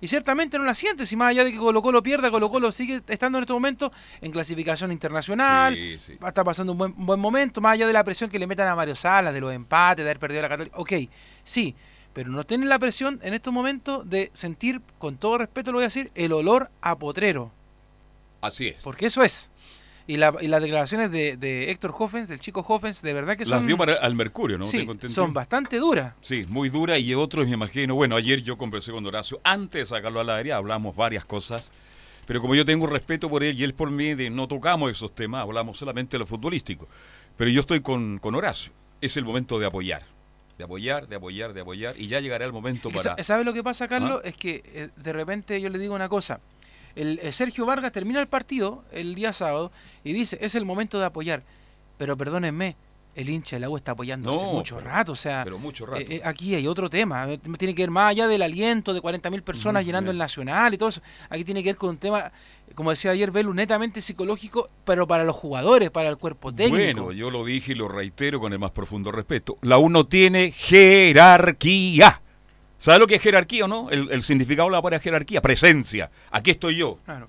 Y ciertamente no la siente, si más allá de que Colo Colo pierda, Colo Colo sigue estando en este momento en clasificación internacional, Sí, sí. estar pasando un buen, un buen momento, más allá de la presión que le metan a Mario Salas, de los empates, de haber perdido la Católica. Ok, sí, pero no tienen la presión en estos momentos de sentir, con todo respeto lo voy a decir, el olor a potrero. Así es. Porque eso es. Y, la- y las declaraciones de, de Héctor Hoffens, del chico Hoffens, de verdad que son... Las dio para, al Mercurio, ¿no? Sí, son bastante duras. Sí, muy dura y otros me imagino. Bueno, ayer yo conversé con Horacio, antes de sacarlo al aire hablamos varias cosas, pero como yo tengo respeto por él y él por mí, de no tocamos esos temas, hablamos solamente de lo futbolístico. Pero yo estoy con, con Horacio, es el momento de apoyar, de apoyar, de apoyar, de apoyar y ya llegará el momento para... sa- ¿Sabe lo que pasa, Carlos? ¿Ah? Es que eh, de repente yo le digo una cosa. El, eh, Sergio Vargas termina el partido el día sábado y dice, es el momento de apoyar. Pero perdónenme, el hincha del agua está apoyando hace mucho pero- rato. O sea, pero mucho rato. eh, eh, aquí hay otro tema. Tiene que ver más allá del aliento de 40.000 personas llenando bien. el Nacional y todo eso. Aquí tiene que ver con un tema, como decía ayer Belu, netamente psicológico, pero para los jugadores, para el cuerpo técnico. Bueno, yo lo dije y lo reitero con el más profundo respeto. La U no tiene jerarquía. ¿Sabe lo que es jerarquía o no? El, el significado de la palabra jerarquía, presencia. Aquí estoy yo. Claro.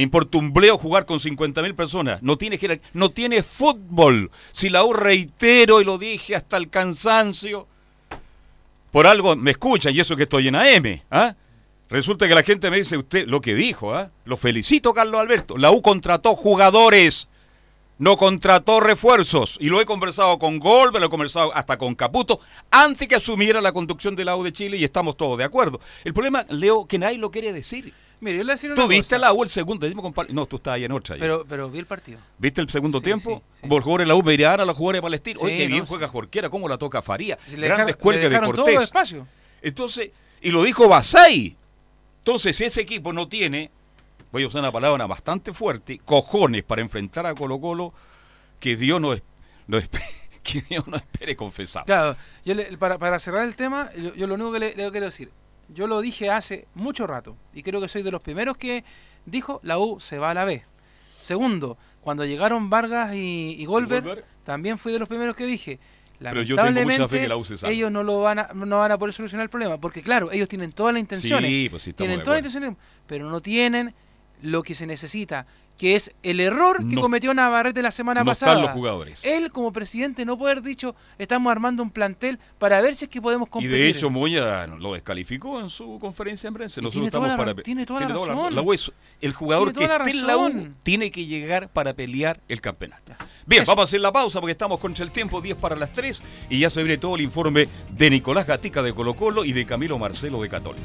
Me importa un bleo jugar con 50.000 personas. No tiene no tiene fútbol. Si la U reitero y lo dije hasta el cansancio, por algo me escuchan y eso que estoy en AM. ¿ah? Resulta que la gente me dice usted lo que dijo. ¿ah? Lo felicito, Carlos Alberto. La U contrató jugadores no contrató refuerzos. Y lo he conversado con Golbe, lo he conversado hasta con Caputo, antes que asumiera la conducción de la U de Chile y estamos todos de acuerdo. El problema, Leo, que nadie lo quiere decir. Mire, yo le voy a decir una ¿Tú viste la U el segundo? Dime, compadre. No, tú estabas ahí en otra. ya. Pero, pero vi el partido. ¿Viste el segundo tiempo? Como los jugadores de la U miraban a los jugadores de Palestina. Oye, Sí, qué bien no, juega Jorquera, cómo la toca Faría. Si Grandes de Cortés. Entonces, y lo dijo Basay. Entonces, si ese equipo no tiene, voy a usar una palabra bastante fuerte, cojones para enfrentar a Colo Colo, que Dios no, es- no espe- que Dios no espere confesar. Claro, yo le- para, para cerrar el tema, yo, yo lo único que le, le quiero decir, yo lo dije hace mucho rato y creo que soy de los primeros que dijo la U se va a la B. Segundo, cuando llegaron Vargas y, y Goldberg, Goldberg? también fui de los primeros que dije. Pero yo tengo mucha fe Lamentablemente, que la U se ellos no lo van a, no van a poder solucionar el problema, porque claro, ellos tienen todas las intenciones, Sí, pues sí, tienen todas las intenciones, pero no tienen lo que se necesita, que es el error que No- cometió Navarrete la semana no pasada. están los jugadores. Él como presidente no puede haber dicho, estamos armando un plantel para ver si es que podemos Y competir. de hecho Moya lo descalificó en su conferencia de prensa. Y Nosotros tiene toda estamos la para ra- tiene toda la razón. La U es- el jugador que toda esté en la U tiene que llegar para pelear el campeonato. Bien, vamos a hacer la pausa porque estamos contra el tiempo, 10 para las 3 y ya se viene todo el informe de Nicolás Gatica de Colo Colo y de Camilo Marcelo de Católica.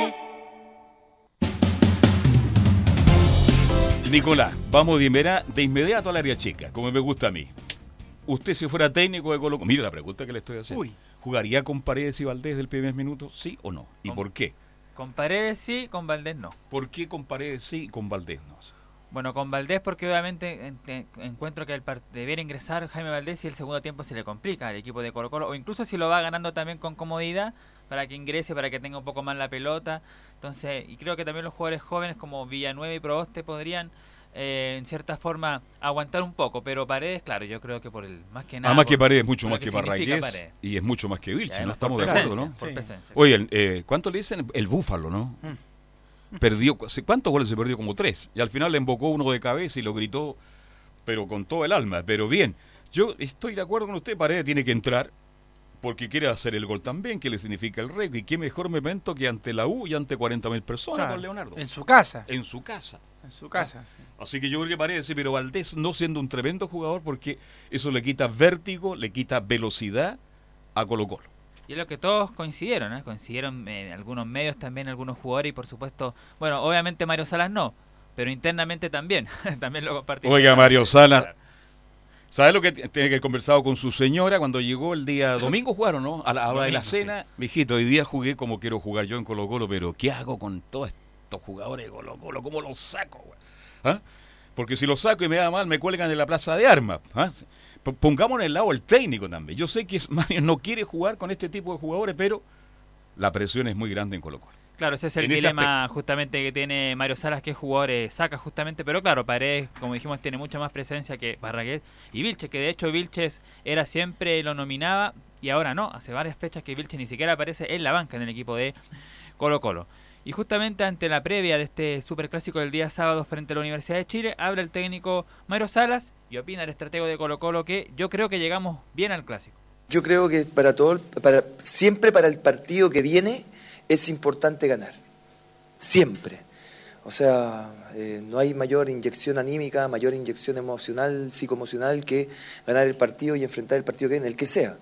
Nicolás, vamos de, inmediato, de inmediato al área chica, como me gusta a mí. Usted si fuera técnico de Colo Colo, mire la pregunta que le estoy haciendo. ¿Jugaría con Paredes y Valdés del primer minuto, sí o no? ¿Y por qué? Con Paredes sí, con Valdés no. ¿Por qué con Paredes sí y con Valdés no? Bueno, con Valdés porque obviamente encuentro que el debiera ingresar Jaime Valdés y el segundo tiempo se le complica al equipo de Colo Colo, o incluso si lo va ganando también con comodidad, para que ingrese, para que tenga un poco más la pelota. Entonces, y creo que también los jugadores jóvenes como Villanueva y Proboste podrían eh, en cierta forma aguantar un poco, pero Paredes, claro, yo creo que por el más que nada. Además que Paredes es mucho más que, Barragués y es mucho más que Vilche, no estamos de acuerdo, ¿no? Oye, eh, ¿cuánto le dicen? El búfalo, ¿no? Mm. Perdió, ¿cuántos goles se perdió? Como tres. Y al final le embocó uno de cabeza y lo gritó, pero con todo el alma. Pero bien, yo estoy de acuerdo con usted, Paredes tiene que entrar porque quiere hacer el gol también, que le significa el récord. Y qué mejor momento que ante la U y ante 40.000 personas con Leonardo. En su casa. En su casa. En su casa, sí. Así que yo creo que parece, pero Valdés no siendo un tremendo jugador porque eso le quita vértigo, le quita velocidad a Colo Colo. Y es lo que todos coincidieron, ¿eh? coincidieron en algunos medios también, algunos jugadores y por supuesto, bueno, obviamente Mario Salas no, pero internamente también, también lo compartimos. Oiga, Mario Salas, ¿Sabes lo que tiene que haber conversado con su señora cuando llegó el día domingo jugaron, ¿no? A la hora de la cena. Mijito, hoy día jugué como quiero jugar yo en Colo Colo, pero ¿qué hago con todos estos jugadores de Colo Colo? ¿Cómo los saco? ¿Ah? Porque si los saco y me da mal, me cuelgan en la plaza de armas. ¿ah? Pongamos en el lado el técnico también. Yo sé que Mario no quiere jugar con este tipo de jugadores, pero la presión es muy grande en Colo Colo. Claro, ese es el dilema justamente que tiene Mario Salas, que jugadores saca justamente, pero claro, Paredes, como dijimos, tiene mucha más presencia que Barraguet y Vilches, que de hecho Vilches era siempre, lo nominaba y ahora no, hace varias fechas que Vilches ni siquiera aparece en la banca en el equipo de Colo Colo. Y justamente ante la previa de este superclásico del día sábado frente a la Universidad de Chile, habla el técnico Mario Salas y opina el estratego de Colo Colo que yo creo que llegamos bien al clásico. Yo creo que para todo, para, siempre para el partido que viene, es importante ganar, siempre. O sea, eh, no hay mayor inyección anímica, mayor inyección emocional, psicoemocional que ganar el partido y enfrentar el partido que en el que sea.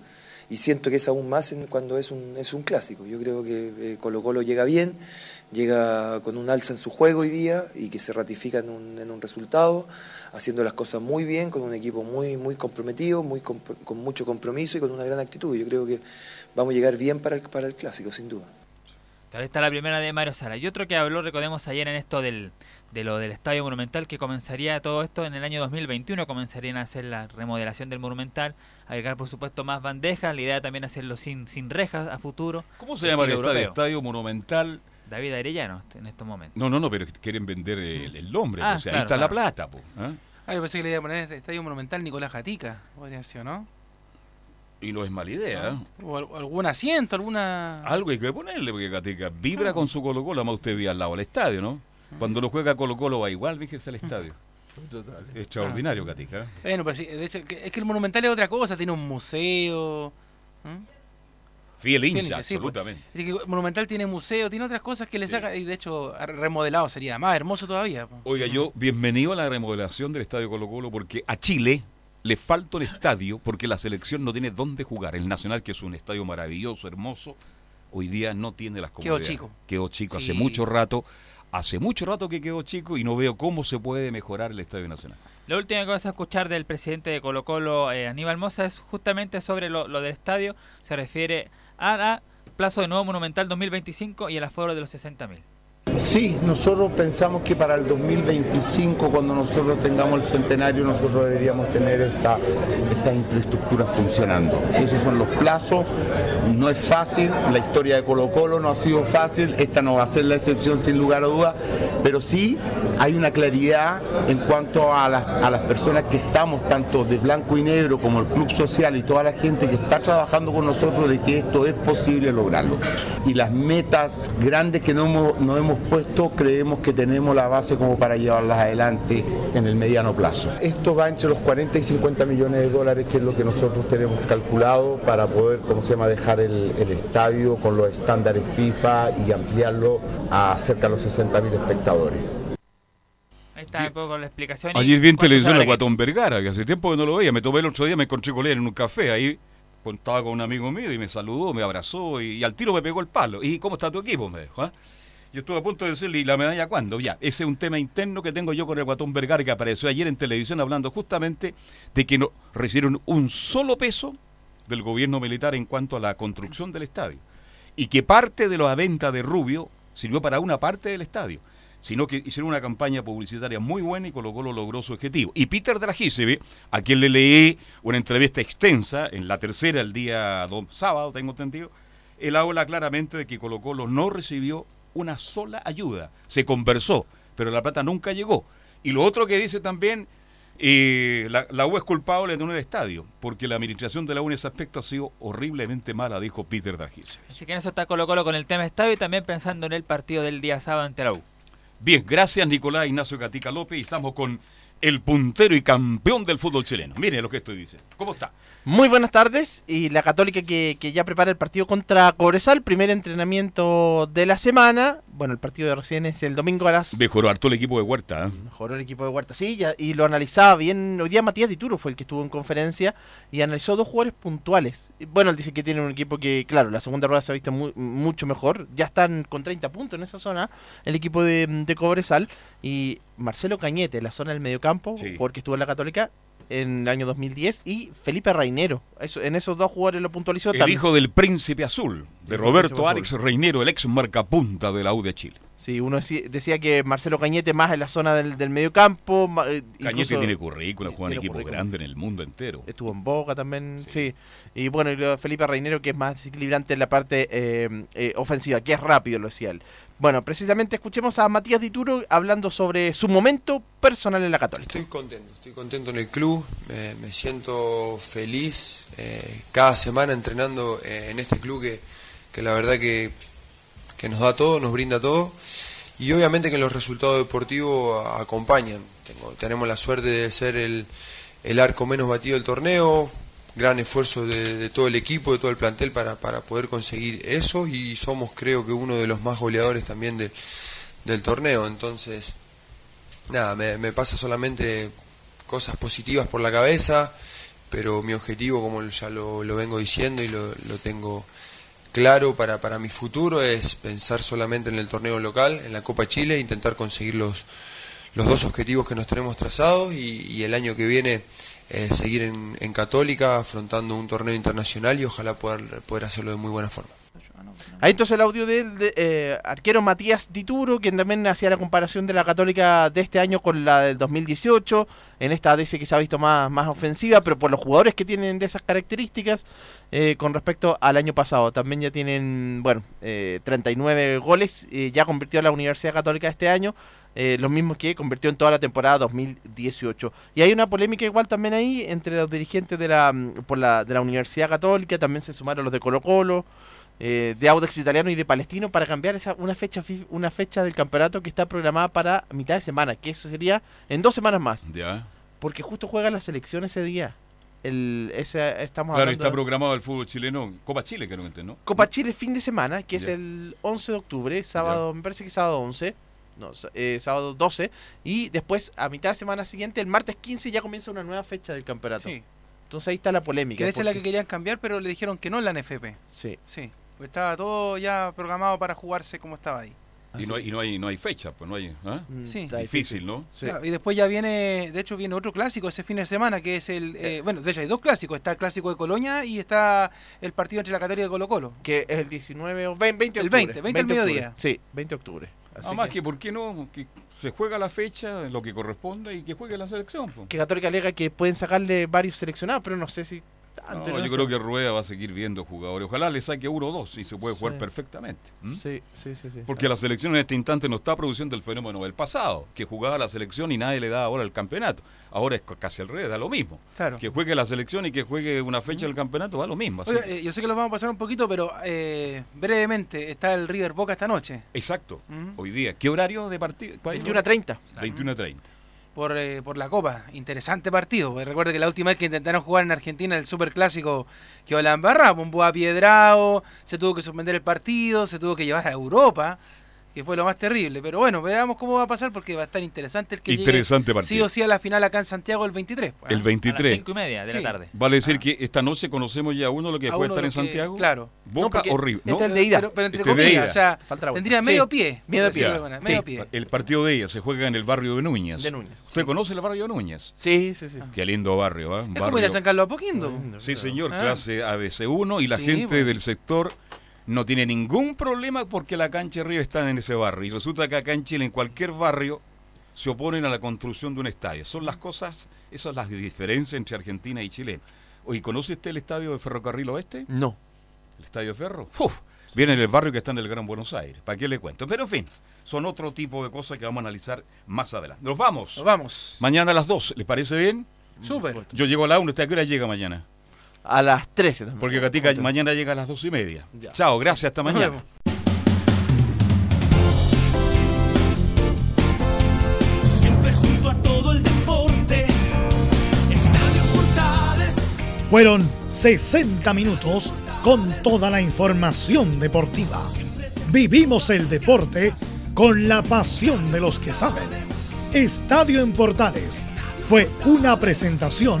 Y siento que es aún más cuando es un, es un clásico. Yo creo que eh, Colo Colo llega bien, llega con un alza en su juego hoy día y que se ratifica en un, en un resultado, haciendo las cosas muy bien, con un equipo muy, muy comprometido, muy con mucho compromiso y con una gran actitud. Yo creo que vamos a llegar bien para el, para el clásico, sin duda. Tal está la primera de Mario Sala. Y otro que habló, recordemos ayer en esto del, de lo del Estadio Monumental, que comenzaría todo esto en el año 2021, comenzarían a hacer la remodelación del Monumental, agregar por supuesto más bandejas, la idea también hacerlo sin, sin rejas a futuro. ¿Cómo se llama el estadio? estadio? Monumental? David Arellano en estos momentos. No, no, no, pero quieren vender el, nombre, ah, o sea, ahí está la plata. ¿eh? Ah, yo pensé que le iba a poner Estadio Monumental Nicolás Jatica, podría ser, ¿no? Y no es mala idea. ¿eh? O algún asiento, alguna. Algo hay que ponerle, porque Gatica vibra con su Colo Colo, además usted vi al lado del estadio, ¿no? Cuando lo juega Colo Colo va igual, fíjese al estadio. Total. Extraordinario, Gatica. ¿eh? Bueno, pero sí, de hecho, es que el Monumental es otra cosa, tiene un museo. Fiel hincha, pues. absolutamente. el Monumental tiene museo, tiene otras cosas que le saca, y de hecho, remodelado sería más hermoso todavía. Oiga, yo, bienvenido a la remodelación del estadio Colo Colo, porque a Chile le falta el estadio porque la selección no tiene dónde jugar. El Nacional, que es un estadio maravilloso, hermoso, hoy día no tiene las comodidades. Quedó chico. Quedó chico hace mucho rato. Hace mucho rato que quedó chico y no veo cómo se puede mejorar el Estadio Nacional. La última que vas a escuchar del presidente de Colo Colo, eh, Aníbal Mosa, es justamente sobre lo, del estadio. Se refiere a, la plazo de nuevo monumental 2025 y el aforo de los 60.000. Sí, nosotros pensamos que para el 2025, cuando nosotros tengamos el centenario, nosotros deberíamos tener esta, esta infraestructura funcionando. Esos son los plazos, no es fácil, la historia de Colo Colo no ha sido fácil, esta no va a ser la excepción sin lugar a dudas, pero sí hay una claridad en cuanto a las, a las personas que estamos, tanto de blanco y negro como el Club Social y toda la gente que está trabajando con nosotros, de que esto es posible lograrlo. Y las metas grandes que no no hemos puesto, creemos que tenemos la base como para llevarlas adelante en el mediano plazo. Esto va entre los 40 y 50 millones de dólares, que es lo que nosotros tenemos calculado para poder, ¿cómo se llama?, dejar el, el estadio con los estándares FIFA y ampliarlo a cerca de los 60 mil espectadores. Ahí está un poco la explicación. y Ayer vi en televisión a Guatón Vergara, que hace tiempo que no lo veía. Me tomé el otro día, me encontré con él en un café. Ahí contaba con un amigo mío y me saludó, me abrazó y, y al tiro me pegó el palo. ¿Y cómo está tu equipo? Me dijo. ¿ah? Yo estuve a punto de decirle, ¿y la medalla cuándo? Ya, ese es un tema interno que tengo yo con el Guatón Vergara que apareció ayer en televisión hablando justamente de que no recibieron un solo peso del gobierno militar en cuanto a la construcción del estadio. Y que parte de la venta de Rubio sirvió para una parte del estadio sino que hicieron una campaña publicitaria muy buena y Colo Colo logró su objetivo. Y Peter Dragiseve, a quien le leí una entrevista extensa, en la tercera, el día do- sábado, tengo entendido, él habla claramente de que Colo Colo no recibió una sola ayuda. Se conversó, pero la plata nunca llegó. Y lo otro que dice también, eh, la, la U es culpable de un estadio, porque la administración de la U en ese aspecto ha sido horriblemente mala, dijo Peter Dragiseve. Así que en eso está Colo Colo con el tema estadio y también pensando en el partido del día sábado ante la U. Bien, gracias Nicolás Ignacio Gatica López y estamos con el puntero y campeón del fútbol chileno. Mire lo que estoy diciendo. ¿Cómo está? Muy buenas tardes y la Católica que, que ya prepara el partido contra Cobresal, primer entrenamiento de la semana. Bueno, el partido de recién es el domingo a las... Mejoró harto el equipo de Huerta. ¿eh? Mejoró el equipo de Huerta, sí, ya- y lo analizaba bien. Hoy día Matías Dituro fue el que estuvo en conferencia y analizó dos jugadores puntuales. Bueno, él dice que tiene un equipo que, claro, la segunda rueda se ha visto mu- mucho mejor. Ya están con 30 puntos en esa zona, el equipo de, de Cobresal. Y Marcelo Cañete, la zona del mediocampo, porque estuvo en la Católica en el año 2010, y Felipe Reinero. Eso, en esos dos jugadores lo puntualizó El también. hijo del príncipe azul, de Roberto Alex Reinero, el ex marcapunta de la U de Chile. Sí, uno decía, que Marcelo Cañete más en la zona del, del mediocampo. ma- eh, Cañete incluso- tiene currículum, juega en tiene equipos currículum. grandes en el mundo entero. Estuvo en Boca también, sí. Y bueno, y Felipe Reinero, que es más desequilibrante en la parte eh, eh, ofensiva, que es rápido, lo decía él. Bueno, precisamente escuchemos a Matías Dituro hablando sobre su momento personal en la Católica. Estoy contento, estoy contento en el club, me, me siento feliz eh, cada semana entrenando eh, en este club que, que la verdad que, que nos da todo, nos brinda todo y obviamente que los resultados deportivos acompañan. Tengo- tenemos la suerte de ser el, el arco menos batido del torneo, gran esfuerzo de, todo el equipo, de todo el plantel para, para poder conseguir eso y somos creo que uno de los más goleadores también de- del torneo. Entonces, nada, me, me pasa solamente cosas positivas por la cabeza, pero mi objetivo, como ya lo, lo vengo diciendo y lo, lo tengo claro para, para mi futuro, es pensar solamente en el torneo local, en la Copa Chile, intentar conseguir los, los dos objetivos que nos tenemos trazados y, y el año que viene eh, seguir en, en Católica afrontando un torneo internacional y ojalá poder, poder hacerlo de muy buena forma. Ahí entonces el audio del de, eh, arquero Matías Dituro, quien también hacía la comparación de la Católica de este año con la del 2018. En esta dice que se ha visto más, más ofensiva, pero por los jugadores que tienen de esas características eh, con respecto al año pasado. También ya tienen, bueno, eh, 39 goles, eh, ya convirtió a la Universidad Católica este año. eh, los mismos que convirtió en toda la temporada 2018. Y hay una polémica igual también ahí entre los dirigentes de la, mm, por la, de la Universidad Católica, también se sumaron los de Colo Colo, eh, de Audax Italiano y de Palestino para cambiar esa, una, fecha, fi- una fecha del campeonato que está programada para mitad de semana, que eso sería en dos semanas más. Ya. Porque justo juega la selección ese día. El, ese, estamos Claro, está de- programado el fútbol chileno, Copa Chile, creo que entiendo, ¿no? Copa Chile fin de semana, que es el 11 de octubre, sábado, me parece que sábado 11, no, eh, sábado 12, y después a mitad de semana siguiente, el martes 15, ya comienza una nueva fecha del campeonato. Sí. Entonces ahí está la polémica. Que hecho es la que querían cambiar, pero le dijeron que no en la NFP. Sí. Sí. Pues estaba todo ya programado para jugarse como estaba ahí. Y no hay, y no hay, no hay fecha, pues no hay. ¿ah? Sí. Difícil, ¿no? Claro, y después ya viene, de hecho viene otro clásico ese fin de semana, que es el, eh, bueno, de hecho hay dos clásicos, está el clásico de Colonia y está el partido entre la Católica y Colo Colo. Que es el 19 o 20, 20 de El octubre. 20, 20 al de octubre. mediodía. Sí, 20 de octubre. Así Además que- que, ¿por qué no? Que se juega la fecha, lo que corresponda y que juegue la selección. Que Católica alega que pueden sacarle varios seleccionados, pero no sé si No, yo creo que Rueda va a seguir viendo jugadores. Ojalá le saque uno o dos y se puede jugar Sí. perfectamente. Sí, sí, sí. sí. Porque la selección en este instante no está produciendo el fenómeno del pasado, que jugaba la selección y nadie le daba ahora el campeonato. Ahora es casi al revés, da lo mismo. Claro. Que juegue la selección y que juegue una fecha del campeonato da lo mismo. así eh, yo sé que lo vamos a pasar un poquito, pero eh, brevemente, está el River Boca esta noche. Exacto. Hoy día. ¿Qué horario de partido? 21 a 30. 21 a 30. Por, eh, por la Copa. Interesante partido. porque Recuerda que la última vez que intentaron jugar en Argentina el Super Clásico quedó la embarrada. Bombó a se tuvo que suspender el partido, se tuvo que llevar a Europa, que fue lo más terrible. Pero bueno, veamos cómo va a pasar porque va a estar interesante el que llegue Interesante partido. sí o sí a la final acá en Santiago el 23. pues, ¿ah? El 23. cinco y media de la tarde. Vale decir que esta noche conocemos ya uno lo que A puede estar en que- Santiago. claro. Boca porque o River. este es de ida. Pero, pero entre Este de comillas, ida. o sea, Falta tendría medio pie. medio pie. medio. El partido de ella se juega en el barrio de Núñez. De Núñez. ¿Usted conoce el barrio de Núñez? Sí, sí, sí. Qué lindo barrio, ¿eh? Es Barrio- como ir a San Carlos Apoquindo. Sí, señor, Ah. clase ABC1 y la gente bueno. del sector no tiene ningún problema porque la cancha de Río está en ese barrio. Y resulta que acá en Chile, en cualquier barrio, se oponen a la construcción de un estadio. Son las cosas, esas son las diferencias entre Argentina y Chile. Oye, ¿conoce usted el estadio de Ferrocarril Oeste? No. ¿El estadio Ferro? Uf, viene en el barrio que está en el Gran Buenos Aires. ¿Para qué le cuento? Pero en fin, son otro tipo de cosas que vamos a analizar más adelante. Nos vamos. Nos vamos. Mañana a las 2, ¿le parece bien? Súper. Yo llego a la 1, ¿usted a qué hora llega mañana? A las 13 también. Porque Gatica mañana llega a las dos y media. Chao, gracias, hasta Nos mañana. vemos. Siempre junto a todo el deporte. Estadio Portales. Fueron 60 minutos con toda la información deportiva. Vivimos el deporte con la pasión de los que saben. Estadio en Portales fue una presentación